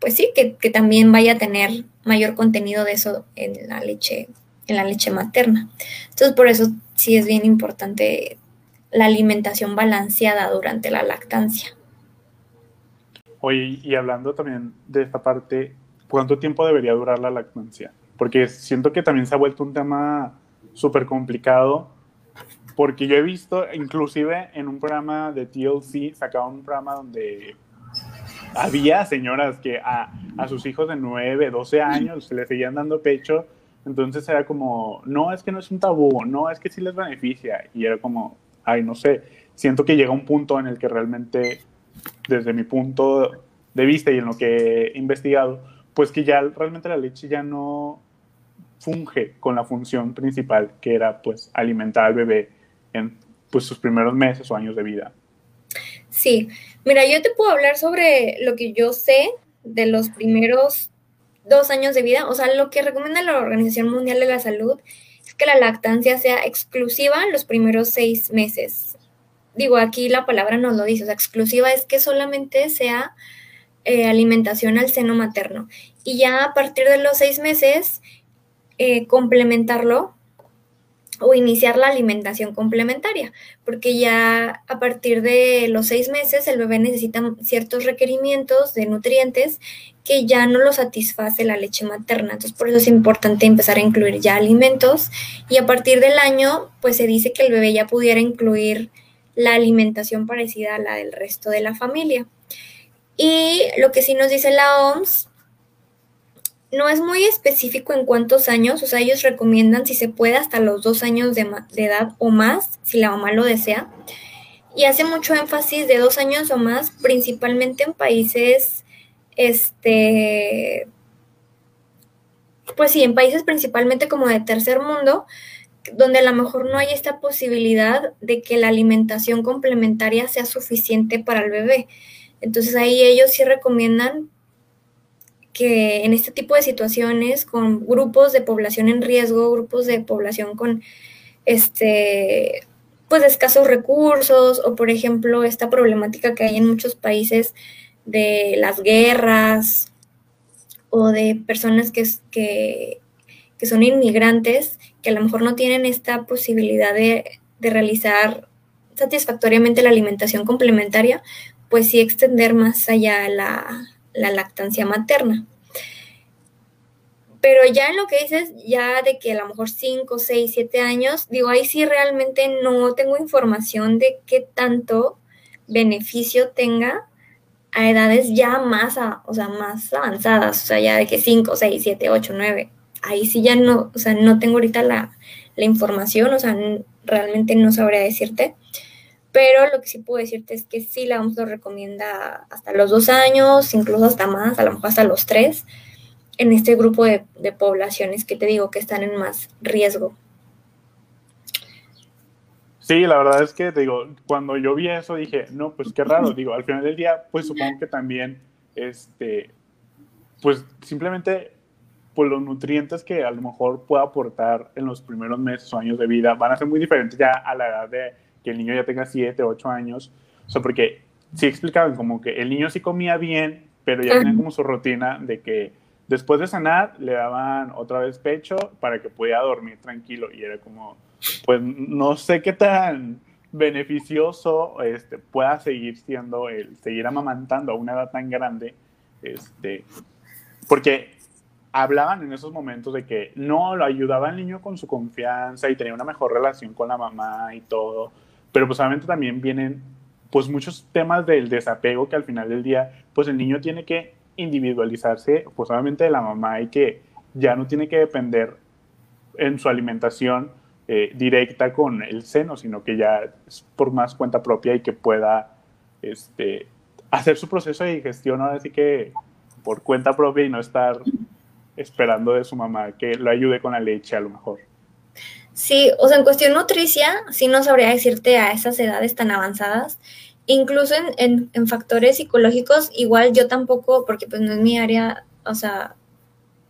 pues sí, que, que también vaya a tener mayor contenido de eso en la leche, en la leche materna. Entonces, por eso sí es bien importante la alimentación balanceada durante la lactancia. Oye, y hablando también de esta parte, ¿cuánto tiempo debería durar la lactancia? Porque siento que también se ha vuelto un tema súper complicado, porque yo he visto, inclusive en un programa de TLC, sacaba un programa donde había señoras que a, a sus hijos de 9, 12 años se les seguían dando pecho, entonces era como, no, es que no es un tabú, no, es que sí les beneficia, y era como, ay, no sé, siento que llega un punto en el que realmente, desde mi punto de vista y en lo que he investigado, pues que ya realmente la leche ya no funge con la función principal que era pues alimentar al bebé en pues sus primeros meses o años de vida. Sí, mira, yo te puedo hablar sobre lo que yo sé de los primeros dos años de vida, o sea, lo que recomienda la Organización Mundial de la Salud es que la lactancia sea exclusiva en los primeros seis meses. Digo, aquí la palabra nos lo dice, o sea, exclusiva es que solamente sea eh, alimentación al seno materno. Y ya a partir de los seis meses, eh, complementarlo o iniciar la alimentación complementaria, porque ya a partir de los seis meses el bebé necesita ciertos requerimientos de nutrientes que ya no lo satisface la leche materna. Entonces, por eso es importante empezar a incluir ya alimentos y a partir del año, pues se dice que el bebé ya pudiera incluir la alimentación parecida a la del resto de la familia. Y lo que sí nos dice la OMS no es muy específico en cuántos años, o sea, ellos recomiendan si se puede hasta los dos años de, edad o más, si la mamá lo desea. Y hace mucho énfasis de dos años o más, principalmente en países, este, pues sí, en países principalmente como de tercer mundo, donde a lo mejor no hay esta posibilidad de que la alimentación complementaria sea suficiente para el bebé. Entonces ahí ellos sí recomiendan que en este tipo de situaciones, con grupos de población en riesgo, grupos de población con este pues escasos recursos, o por ejemplo, esta problemática que hay en muchos países de las guerras o de personas que, que, que son inmigrantes, que a lo mejor no tienen esta posibilidad de, de realizar satisfactoriamente la alimentación complementaria, pues sí extender más allá la, la lactancia materna. Pero ya en lo que dices, ya de que a lo mejor 5, 6, 7 años, digo, ahí sí realmente no tengo información de qué tanto beneficio tenga a edades ya más, o sea, más avanzadas, o sea, ya de que 5, 6, 7, 8, 9. Ahí sí ya no, o sea, no tengo ahorita la, la información, o sea, realmente no sabría decirte. Pero lo que sí puedo decirte es que sí la OMS lo recomienda hasta los dos años, incluso hasta más, a lo mejor hasta los tres, en este grupo de, poblaciones que te digo que están en más riesgo. Sí, la verdad es que, digo, cuando yo vi eso dije, no, pues qué raro, digo, al final del día, pues supongo que también, este, pues simplemente, pues los nutrientes que a lo mejor pueda aportar en los primeros meses o años de vida van a ser muy diferentes ya a la edad de que el niño ya tenga 7, 8 años. O sea, porque sí explicaban como que el niño sí comía bien, pero ya tenía como su rutina de que después de sanar le daban otra vez pecho para que pudiera dormir tranquilo. Y era como, pues no sé qué tan beneficioso este, pueda seguir siendo el seguir amamantando a una edad tan grande. Este, porque hablaban en esos momentos de que no, lo ayudaba al niño con su confianza y tenía una mejor relación con la mamá y todo pero pues obviamente también vienen pues muchos temas del desapego que al final del día pues el niño tiene que individualizarse pues obviamente de la mamá y que ya no tiene que depender en su alimentación eh, directa con el seno, sino que ya es por más cuenta propia y que pueda este, hacer su proceso de digestión ahora sí que por cuenta propia y no estar esperando de su mamá que lo ayude con la leche a lo mejor. Sí, o sea, en cuestión nutricia, sí no sabría decirte a esas edades tan avanzadas. Incluso en, en, factores psicológicos, igual yo tampoco, porque pues no es mi área, o sea,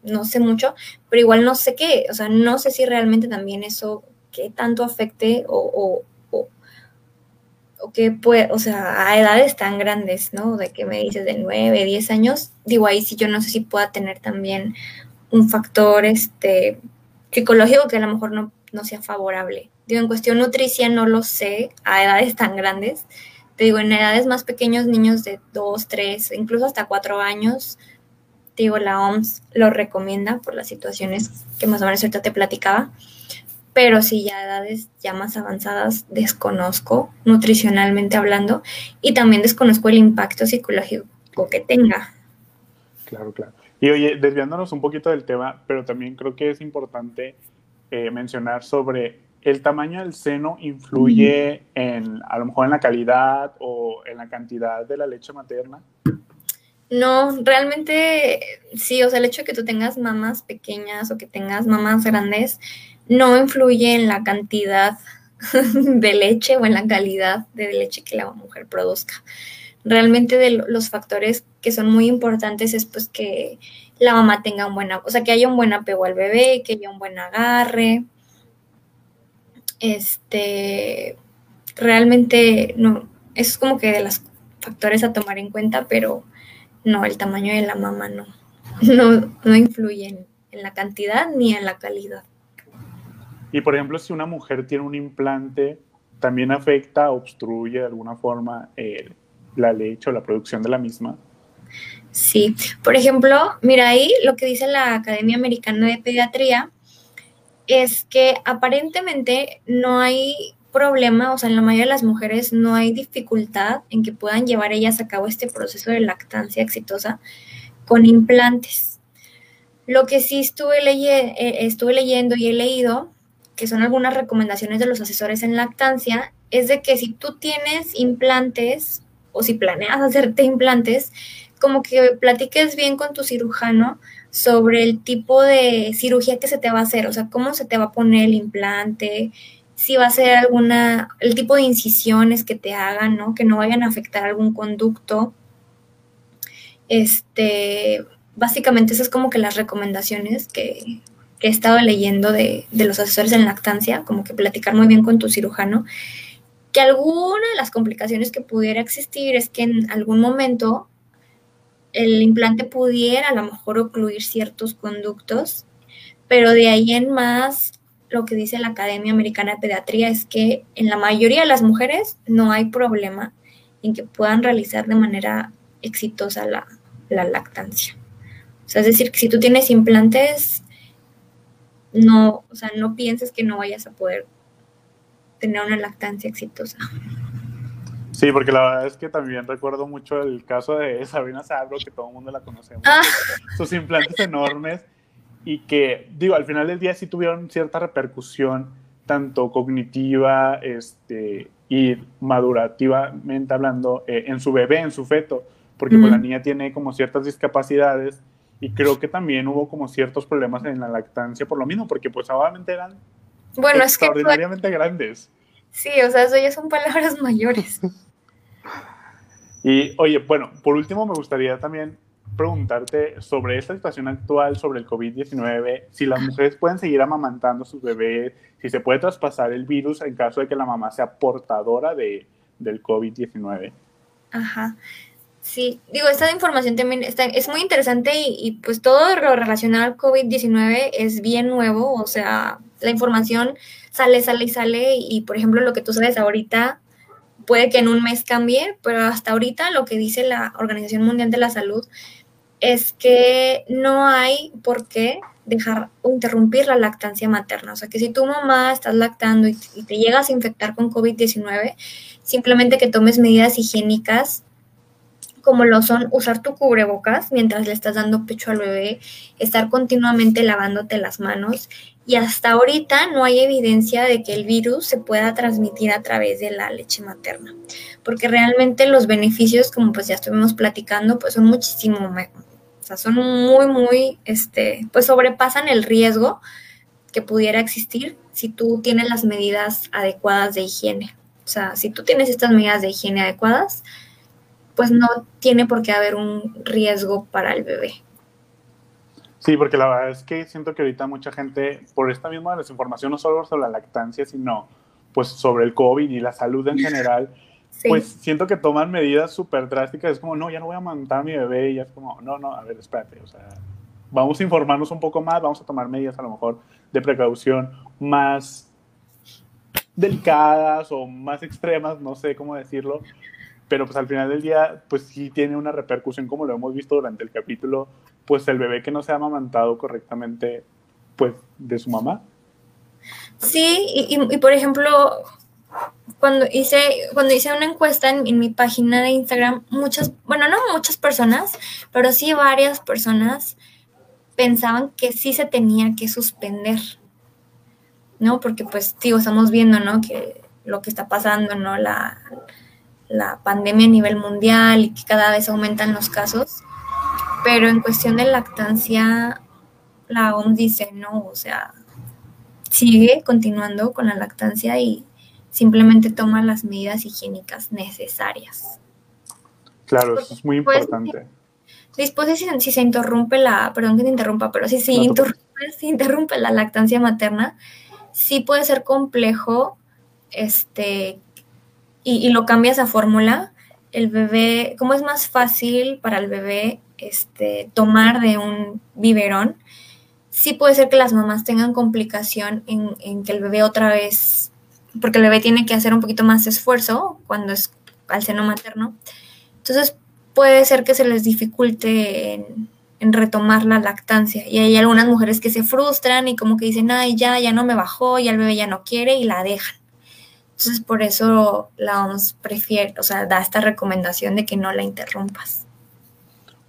no sé mucho, pero igual no sé qué, o sea, no sé si realmente también eso, qué tanto afecte o, o, o, que puede, o sea, a edades tan grandes, ¿no? De que me dices de 9, 10 años, digo ahí sí yo no sé si pueda tener también un factor, este, psicológico que a lo mejor no no sea favorable. Digo, en cuestión nutricia no lo sé a edades tan grandes. Te digo, en edades más pequeños, niños de 2, 3, incluso hasta 4 años, digo, la OMS lo recomienda por las situaciones que más o menos ahorita te platicaba. Pero sí, ya edades ya más avanzadas desconozco, nutricionalmente hablando, y también desconozco el impacto psicológico que tenga. Claro, claro. Y oye, desviándonos un poquito del tema, pero también creo que es importante eh, mencionar sobre el tamaño del seno influye en, a lo mejor en la calidad o en la cantidad de la leche materna. No, realmente sí, o sea, el hecho de que tú tengas mamás pequeñas o que tengas mamás grandes no influye en la cantidad de leche o en la calidad de leche que la mujer produzca. Realmente de los factores que son muy importantes es pues que la mamá tenga un buen, o sea, que haya un buen apego al bebé, que haya un buen agarre. Este, realmente no, es como que de los factores a tomar en cuenta, pero no, el tamaño de la mamá no, no, no influye en la cantidad ni en la calidad. Y por ejemplo, si una mujer tiene un implante, también afecta, obstruye de alguna forma eh, la leche o la producción de la misma. Sí, por ejemplo, mira ahí lo que dice la Academia Americana de Pediatría es que aparentemente no hay problema, o sea, en la mayoría de las mujeres no hay dificultad en que puedan llevar ellas a cabo este proceso de lactancia exitosa con implantes. Lo que sí estuve, eh, estuve leyendo y he leído que son algunas recomendaciones de los asesores en lactancia, es de que si tú tienes implantes o si planeas hacerte implantes, como que platiques bien con tu cirujano sobre el tipo de cirugía que se te va a hacer, o sea, cómo se te va a poner el implante, si va a ser alguna, el tipo de incisiones que te hagan, ¿no? Que no vayan a afectar algún conducto. Este, básicamente esas es como que las recomendaciones que, he estado leyendo de, los asesores en lactancia, como que platicar muy bien con tu cirujano, que alguna de las complicaciones que pudiera existir es que en algún momento el implante pudiera a lo mejor ocluir ciertos conductos, pero de ahí en más lo que dice la Academia Americana de Pediatría es que en la mayoría de las mujeres no hay problema en que puedan realizar de manera exitosa la, la lactancia. O sea, es decir, que si tú tienes implantes, no, o sea, no pienses que no vayas a poder tener una lactancia exitosa. Sí, porque la verdad es que también recuerdo mucho el caso de Sabrina Sabro, que todo el mundo la conocemos. Ah. Sus implantes enormes y que, digo, al final del día sí tuvieron cierta repercusión, tanto cognitiva este, y madurativamente hablando, eh, en su bebé, en su feto, porque pues, la niña tiene como ciertas discapacidades y creo que también hubo como ciertos problemas en la lactancia por lo mismo, porque pues obviamente eran bueno, extraordinariamente grandes. Sí, o sea, eso ya son palabras mayores. y oye, bueno, por último me gustaría también preguntarte sobre esta situación actual, sobre el COVID-19, si las mujeres pueden seguir amamantando a sus bebés, si se puede traspasar el virus en caso de que la mamá sea portadora de, del COVID-19. Ajá. Sí, digo, esta información también está, es muy interesante y, pues todo lo relacionado al COVID-19 es bien nuevo, o sea, la información sale, sale y sale y, por ejemplo, lo que tú sabes ahorita puede que en un mes cambie, pero hasta ahorita lo que dice la Organización Mundial de la Salud es que no hay por qué dejar o interrumpir la lactancia materna. O sea, que si tu mamá estás lactando y, te llegas a infectar con COVID-19, simplemente que tomes medidas higiénicas como lo son usar tu cubrebocas mientras le estás dando pecho al bebé, estar continuamente lavándote las manos y hasta ahorita no hay evidencia de que el virus se pueda transmitir a través de la leche materna, porque realmente los beneficios, como pues ya estuvimos platicando, pues son muchísimo, o sea, son muy, muy, este, pues sobrepasan el riesgo que pudiera existir si tú tienes las medidas adecuadas de higiene. O sea, si tú tienes estas medidas de higiene adecuadas, pues no tiene por qué haber un riesgo para el bebé. Sí, porque la verdad es que siento que ahorita mucha gente, por esta misma desinformación, no solo sobre la lactancia, sino pues sobre el COVID y la salud en general, pues siento que toman medidas súper drásticas. Es como, no, ya no voy a mandar a mi bebé. Y es como, no, no, a ver, espérate. O sea, vamos a informarnos un poco más, vamos a tomar medidas a lo mejor de precaución más delicadas o más extremas, no sé cómo decirlo, pero pues al final del día, pues sí tiene una repercusión, como lo hemos visto durante el capítulo, pues el bebé que no se ha amamantado correctamente, pues de su mamá. Sí, y, por ejemplo, cuando hice, cuando hice una encuesta en, en, mi página de Instagram, muchas, bueno, no muchas personas, pero sí varias personas pensaban que sí se tenía que suspender, ¿no? Porque pues, digo, estamos viendo, ¿no? Que lo que está pasando, ¿no? La, la pandemia a nivel mundial y que cada vez aumentan los casos. pero en cuestión de lactancia, la OMS dice no, o sea, sigue continuando con la lactancia y simplemente toma las medidas higiénicas necesarias. Claro, eso es muy importante. Después, si, si, se interrumpe la, perdón que te interrumpa, pero si se interrumpe, si interrumpe la lactancia materna, sí puede ser complejo, este, y, y lo cambias a fórmula, el bebé, como es más fácil para el bebé este, tomar de un biberón, sí puede ser que las mamás tengan complicación en, que el bebé otra vez, porque el bebé tiene que hacer un poquito más esfuerzo cuando es al seno materno. Entonces puede ser que se les dificulte en, en, retomar la lactancia. Y hay algunas mujeres que se frustran y como que dicen, ay, ya, ya no me bajó, ya el bebé ya no quiere y la dejan. Entonces por eso la OMS prefiere, o sea, da esta recomendación de que no la interrumpas.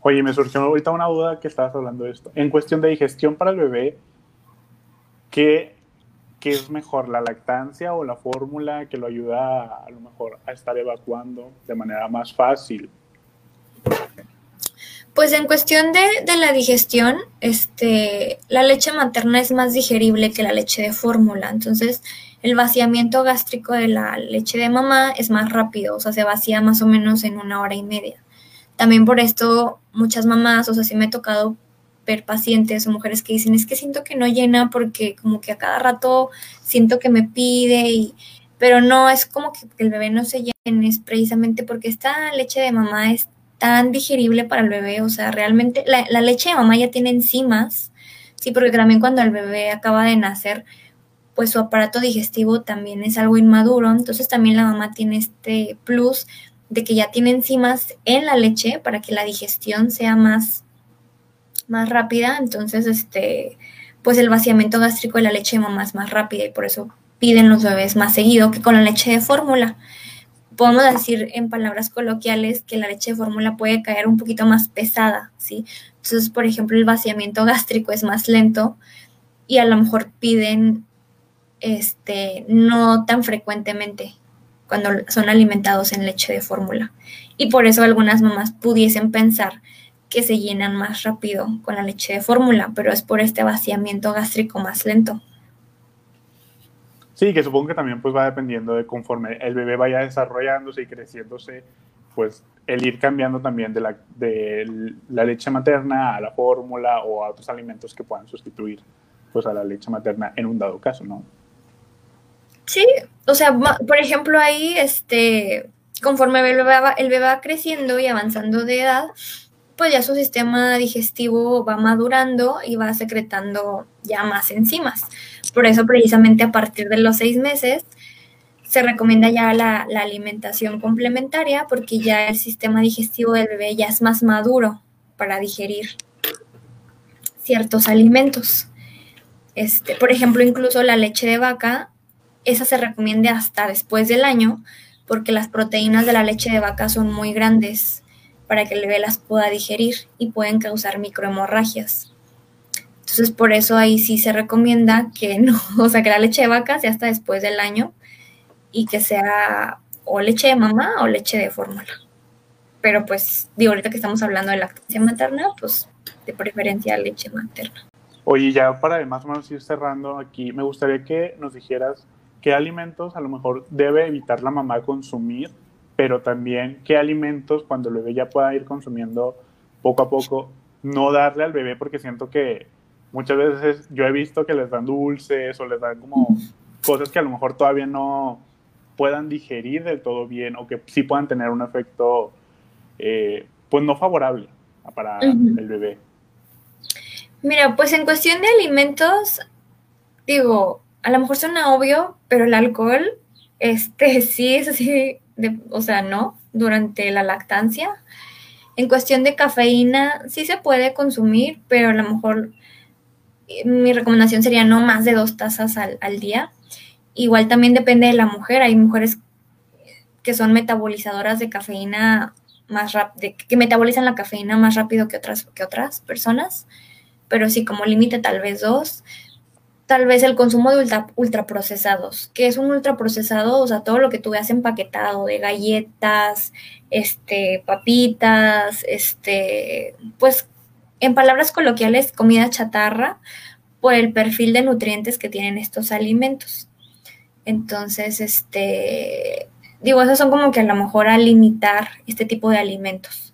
Oye, me surgió ahorita una duda que estabas hablando de esto. En cuestión de digestión para el bebé, ¿qué, es mejor, la lactancia o la fórmula que lo ayuda a, lo mejor a estar evacuando de manera más fácil? Pues en cuestión de, de, la digestión, este, la leche materna es más digerible que la leche de fórmula. Entonces, el vaciamiento gástrico de la leche de mamá es más rápido, o sea, se vacía más o menos en una hora y media. También por esto muchas mamás, o sea, sí me ha tocado ver pacientes o mujeres que dicen, es que siento que no llena porque como que a cada rato siento que me pide pero no es como que el bebé no se llene, es precisamente porque esta leche de mamá es tan digerible para el bebé, o sea, realmente la, la, leche de mamá ya tiene enzimas, sí, porque también cuando el bebé acaba de nacer, pues su aparato digestivo también es algo inmaduro, entonces también la mamá tiene este plus de que ya tiene enzimas en la leche para que la digestión sea más, más rápida. Entonces, este, pues el vaciamiento gástrico de la leche de mamá es más rápida y por eso piden los bebés más seguido que con la leche de fórmula. Podemos decir en palabras coloquiales que la leche de fórmula puede caer un poquito más pesada, ¿sí? Entonces, por ejemplo, el vaciamiento gástrico es más lento y a lo mejor piden este no tan frecuentemente cuando son alimentados en leche de fórmula. Y por eso algunas mamás pudiesen pensar que se llenan más rápido con la leche de fórmula, pero es por este vaciamiento gástrico más lento. Sí, que supongo que también pues va dependiendo de conforme el bebé vaya desarrollándose y creciéndose, pues el ir cambiando también de la, de la leche materna a la fórmula o a otros alimentos que puedan sustituir pues a la leche materna en un dado caso, ¿no? Sí, o sea, por ejemplo, ahí, este, conforme el bebé, va, el bebé va creciendo y avanzando de edad, pues ya su sistema digestivo va madurando y va secretando ya más enzimas. Por eso, precisamente a partir de los seis meses, se recomienda ya la, la, alimentación complementaria porque ya el sistema digestivo del bebé ya es más maduro para digerir ciertos alimentos. Este, por ejemplo, incluso la leche de vaca esa se recomiende hasta después del año porque las proteínas de la leche de vaca son muy grandes para que el bebé las pueda digerir y pueden causar microhemorragias. Entonces, por eso ahí sí se recomienda que no, o sea, que la leche de vaca sea hasta después del año y que sea o leche de mamá o leche de fórmula. Pero pues, digo, ahorita que estamos hablando de lactancia materna, pues de preferencia leche materna. Oye, ya para más o menos ir cerrando aquí, me gustaría que nos dijeras qué alimentos a lo mejor debe evitar la mamá consumir, pero también qué alimentos cuando el bebé ya pueda ir consumiendo poco a poco, no darle al bebé porque siento que muchas veces yo he visto que les dan dulces o les dan como cosas que a lo mejor todavía no puedan digerir del todo bien o que sí puedan tener un efecto eh, pues no favorable para el bebé. Mira, pues en cuestión de alimentos, digo, a lo mejor suena obvio, pero el alcohol, este, sí es así, o sea, no, durante la lactancia. En cuestión de cafeína, sí se puede consumir, pero a lo mejor eh, mi recomendación sería no más de dos tazas al, día. Igual también depende de la mujer. Hay mujeres que son metabolizadoras de cafeína más rápido, que metabolizan la cafeína más rápido que otras, que otras personas, pero sí como límite tal vez dos tal vez el consumo de ultra, ultraprocesados. ¿Qué es un ultraprocesado? O sea, todo lo que tú veas empaquetado de galletas, este, papitas, este, pues en palabras coloquiales, comida chatarra por el perfil de nutrientes que tienen estos alimentos. Entonces, este, digo, esos son como que a lo mejor a limitar este tipo de alimentos.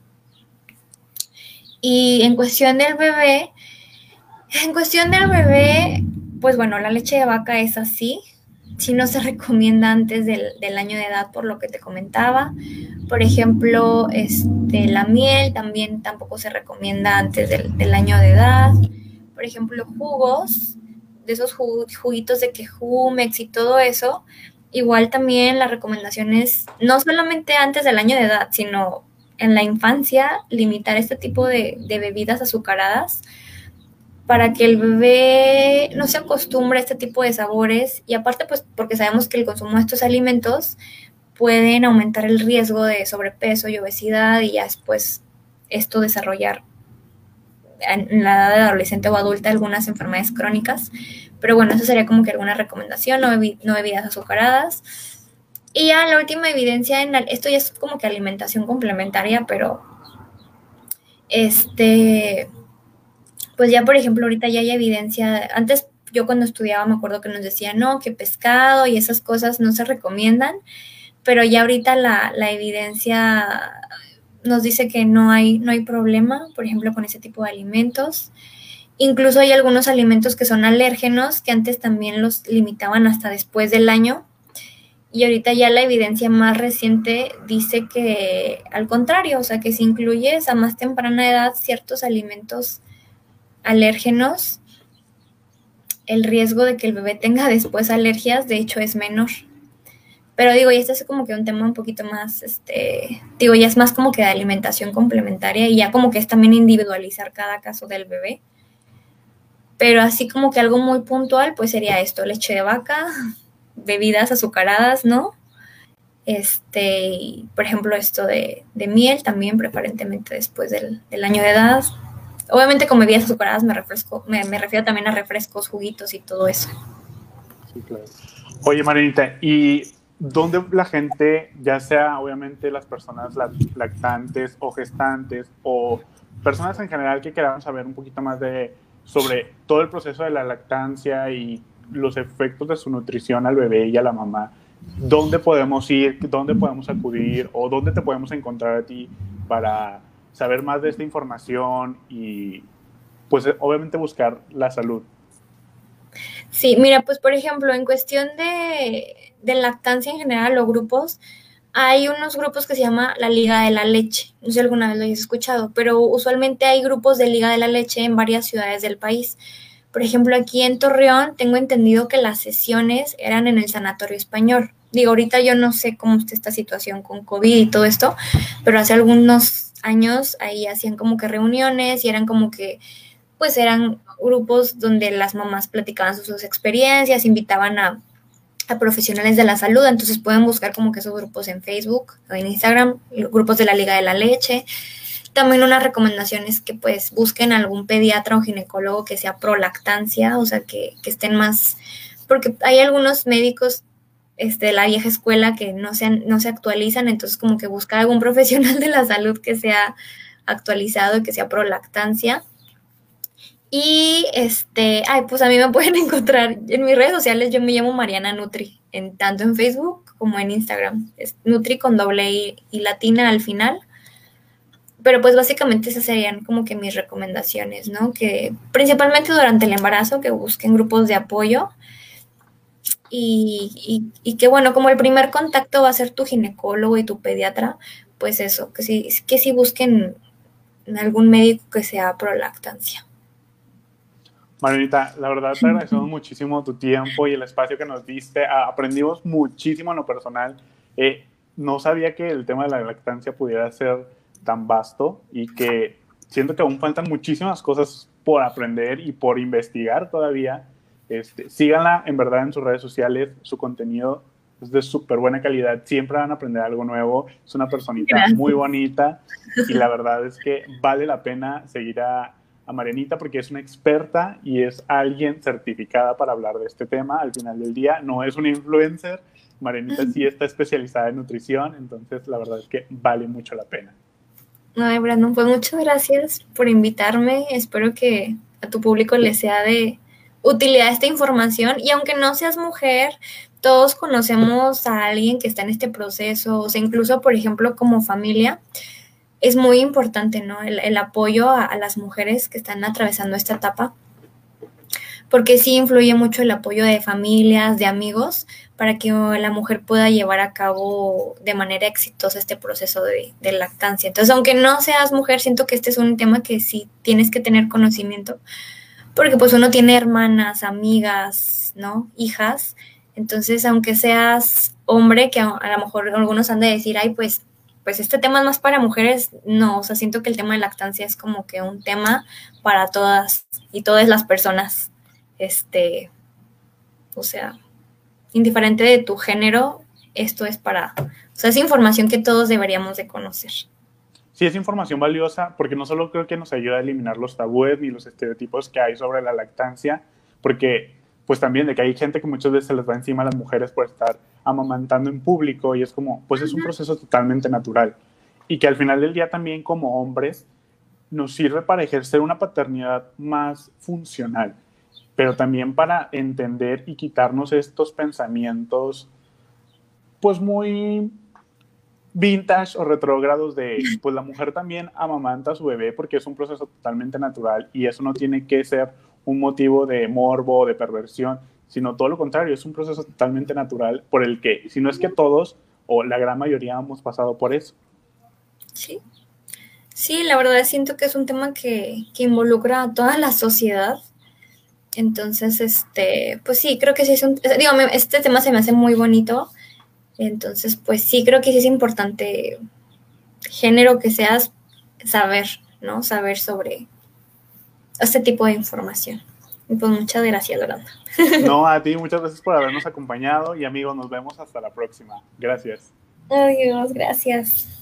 Y en cuestión del bebé, en cuestión del bebé, pues bueno, la leche de vaca es así. Si no se recomienda antes del, año de edad, por lo que te comentaba. Por ejemplo, este, la miel también tampoco se recomienda antes del, año de edad. Por ejemplo, jugos, de esos juguitos de quejumex y todo eso. Igual también la recomendación es no solamente antes del año de edad, sino en la infancia, limitar este tipo de bebidas azucaradas para que el bebé no se acostumbre a este tipo de sabores y aparte pues porque sabemos que el consumo de estos alimentos pueden aumentar el riesgo de sobrepeso y obesidad y ya después esto desarrollar en la edad de adolescente o adulta algunas enfermedades crónicas. Pero bueno, eso sería como que alguna recomendación, no, no bebidas azucaradas. Y ya la última evidencia, en esto ya es como que alimentación complementaria, pero este, pues ya por ejemplo ahorita ya hay evidencia, antes yo cuando estudiaba me acuerdo que nos decían, no, que pescado y esas cosas no se recomiendan, pero ya ahorita la, evidencia nos dice que no hay, no hay problema, por ejemplo, con ese tipo de alimentos. Incluso hay algunos alimentos que son alérgenos, que antes también los limitaban hasta después del año. Y ahorita ya la evidencia más reciente dice que al contrario, o sea, que si incluyes a más temprana edad ciertos alimentos alérgenos, el riesgo de que el bebé tenga después alergias, de hecho, es menor. Pero digo, y este es como que un tema un poquito más, este, digo, ya es más como que de alimentación complementaria y ya como que es también individualizar cada caso del bebé. Pero así como que algo muy puntual, pues sería esto, leche de vaca, bebidas azucaradas, ¿no? Este, por ejemplo, esto de, miel también, preferentemente después del año de edad, Obviamente con bebidas azucaradas me, refresco, me, refiero también a refrescos, juguitos y todo eso. Sí, claro. Oye, Marinita, ¿y dónde la gente, ya sea obviamente las personas lactantes o gestantes o personas en general que queramos saber un poquito más de sobre todo el proceso de la lactancia y los efectos de su nutrición al bebé y a la mamá, ¿dónde podemos ir, dónde podemos acudir o dónde te podemos encontrar a ti para saber más de esta información y pues obviamente buscar la salud. Sí, mira, pues por ejemplo, en cuestión de, lactancia en general o grupos, hay unos grupos que se llama la Liga de la Leche. No sé si alguna vez lo hayas escuchado, pero usualmente hay grupos de Liga de la Leche en varias ciudades del país. Por ejemplo, aquí en Torreón tengo entendido que las sesiones eran en el Sanatorio Español. Digo, ahorita yo no sé cómo está esta situación con COVID y todo esto, pero hace algunos años ahí hacían como que reuniones y eran como que, pues eran grupos donde las mamás platicaban sus, experiencias, invitaban a, profesionales de la salud, entonces pueden buscar como que esos grupos en Facebook o en Instagram, grupos de la Liga de la Leche. También una recomendación es que pues busquen algún pediatra o ginecólogo que sea pro lactancia, o sea, que, que estén más, porque hay algunos médicos este, la vieja escuela que no se, no se actualizan, entonces como que buscar algún profesional de la salud que sea actualizado y que sea pro lactancia. Y este, ay, pues a mí me pueden encontrar en mis redes sociales, yo me llamo Mariana Nutri, en, tanto en Facebook como en Instagram. Es Nutri con doble I y latina al final. Pero pues básicamente esas serían como que mis recomendaciones, ¿no? Que principalmente durante el embarazo, que busquen grupos de apoyo y, y, que bueno, como el primer contacto va a ser tu ginecólogo y tu pediatra, pues eso, que sí, que sí busquen algún médico que sea pro lactancia. Marinita, la verdad te agradecemos muchísimo tu tiempo y el espacio que nos diste. Aprendimos muchísimo en lo personal. Eh, no sabía que el tema de la lactancia pudiera ser tan vasto y que siento que aún faltan muchísimas cosas por aprender y por investigar todavía. Este, síganla en verdad en sus redes sociales, su contenido es de súper buena calidad, siempre van a aprender algo nuevo, es una personita muy bonita. Y la verdad es que vale la pena seguir a, a Marianita porque es una experta y es alguien certificada para hablar de este tema al final del día, no es una influencer, Marianita sí está especializada en nutrición, entonces la verdad es que vale mucho la pena. Ay, Brandon, pues muchas gracias por invitarme. Espero que a tu público le sea de utilidad esta información. Y aunque no seas mujer, todos conocemos a alguien que está en este proceso, o sea, incluso, por ejemplo, como familia, es muy importante, ¿no? El, apoyo a, las mujeres que están atravesando esta etapa, porque sí influye mucho el apoyo de familias, de amigos, para que la mujer pueda llevar a cabo de manera exitosa este proceso de, de lactancia. Entonces, aunque no seas mujer, siento que este es un tema que sí tienes que tener conocimiento, porque pues uno tiene hermanas, amigas, ¿no? Hijas, entonces, aunque seas hombre, que a, lo mejor algunos han de decir, ay, pues, pues este tema es más para mujeres, no, o sea, siento que el tema de lactancia es como que un tema para todas y todas las personas, este, o sea, indiferente de tu género, esto es para, o sea, es información que todos deberíamos de conocer. Sí, es información valiosa porque no solo creo que nos ayuda a eliminar los tabúes ni los estereotipos que hay sobre la lactancia, porque pues también de que hay gente que muchas veces se les va encima a las mujeres por estar amamantando en público y es como, pues es un proceso totalmente natural. Y que al final del día también como hombres nos sirve para ejercer una paternidad más funcional, pero también para entender y quitarnos estos pensamientos pues muy vintage o retrógrados de, pues la mujer también amamanta a su bebé porque es un proceso totalmente natural y eso no tiene que ser un motivo de morbo o de perversión, sino todo lo contrario, es un proceso totalmente natural por el que, si no es que todos o la gran mayoría hemos pasado por eso. Sí, sí, la verdad siento que es un tema que, que involucra a toda la sociedad. Entonces, este, pues sí, creo que sí es un, digo, este tema se me hace muy bonito. Entonces, pues sí, creo que sí es importante, género que seas, saber, ¿no? Saber sobre, este tipo de información. Y pues muchas gracias, Loranda. No, a ti, muchas gracias por habernos acompañado y amigos, nos vemos hasta la próxima. Gracias. Adiós, gracias.